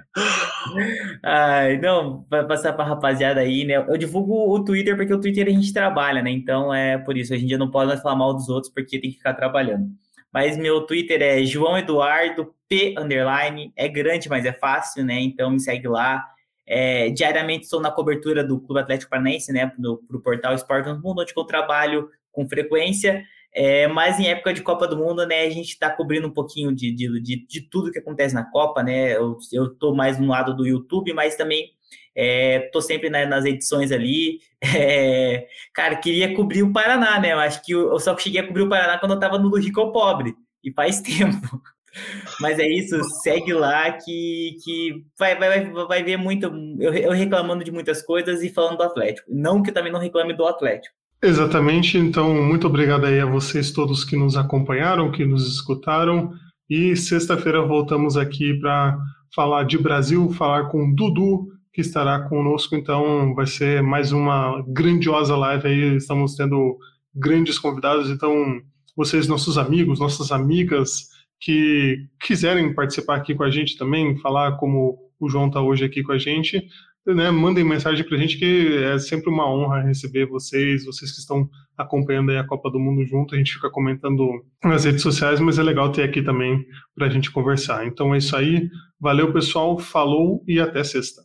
Ai, não, vai passar pra rapaziada aí, né? Eu divulgo o Twitter porque o Twitter a gente trabalha, né? Então é por isso, a gente não pode mais falar mal dos outros porque tem que ficar trabalhando. Mas meu Twitter é João Eduardo P underline, é grande, mas é fácil, né? Então me segue lá. É, diariamente estou na cobertura do Clube Atlético Paranaense, né, para o portal Esporte do Mundo, onde eu trabalho com frequência. É, mas em época de Copa do Mundo, né, a gente está cobrindo um pouquinho de, de, de, de, tudo que acontece na Copa, né? Eu, estou mais no lado do YouTube, mas também é, sempre né, nas edições ali. [laughs] É, cara, queria cobrir o Paraná, né? Eu acho que eu, eu só cheguei a cobrir o Paraná quando eu estava no Rico Pobre, e faz [laughs] tempo. Mas é isso, segue lá que, que vai, vai, vai ver muito. Eu, eu reclamando de muitas coisas e falando do Atlético. Não que eu também não reclame do Atlético. Exatamente, então muito obrigado aí a vocês todos que nos acompanharam, que nos escutaram. E sexta-feira voltamos aqui para falar de Brasil, falar com Dudu, que estará conosco. Então vai ser mais uma grandiosa live aí. Estamos tendo grandes convidados. Então, vocês, nossos amigos, nossas amigas, que quiserem participar aqui com a gente também, falar como o João está hoje aqui com a gente, né, mandem mensagem para a gente que é sempre uma honra receber vocês, vocês que estão acompanhando a Copa do Mundo junto, a gente fica comentando nas redes sociais, mas é legal ter aqui também para a gente conversar. Então é isso aí, valeu pessoal, falou e até sexta.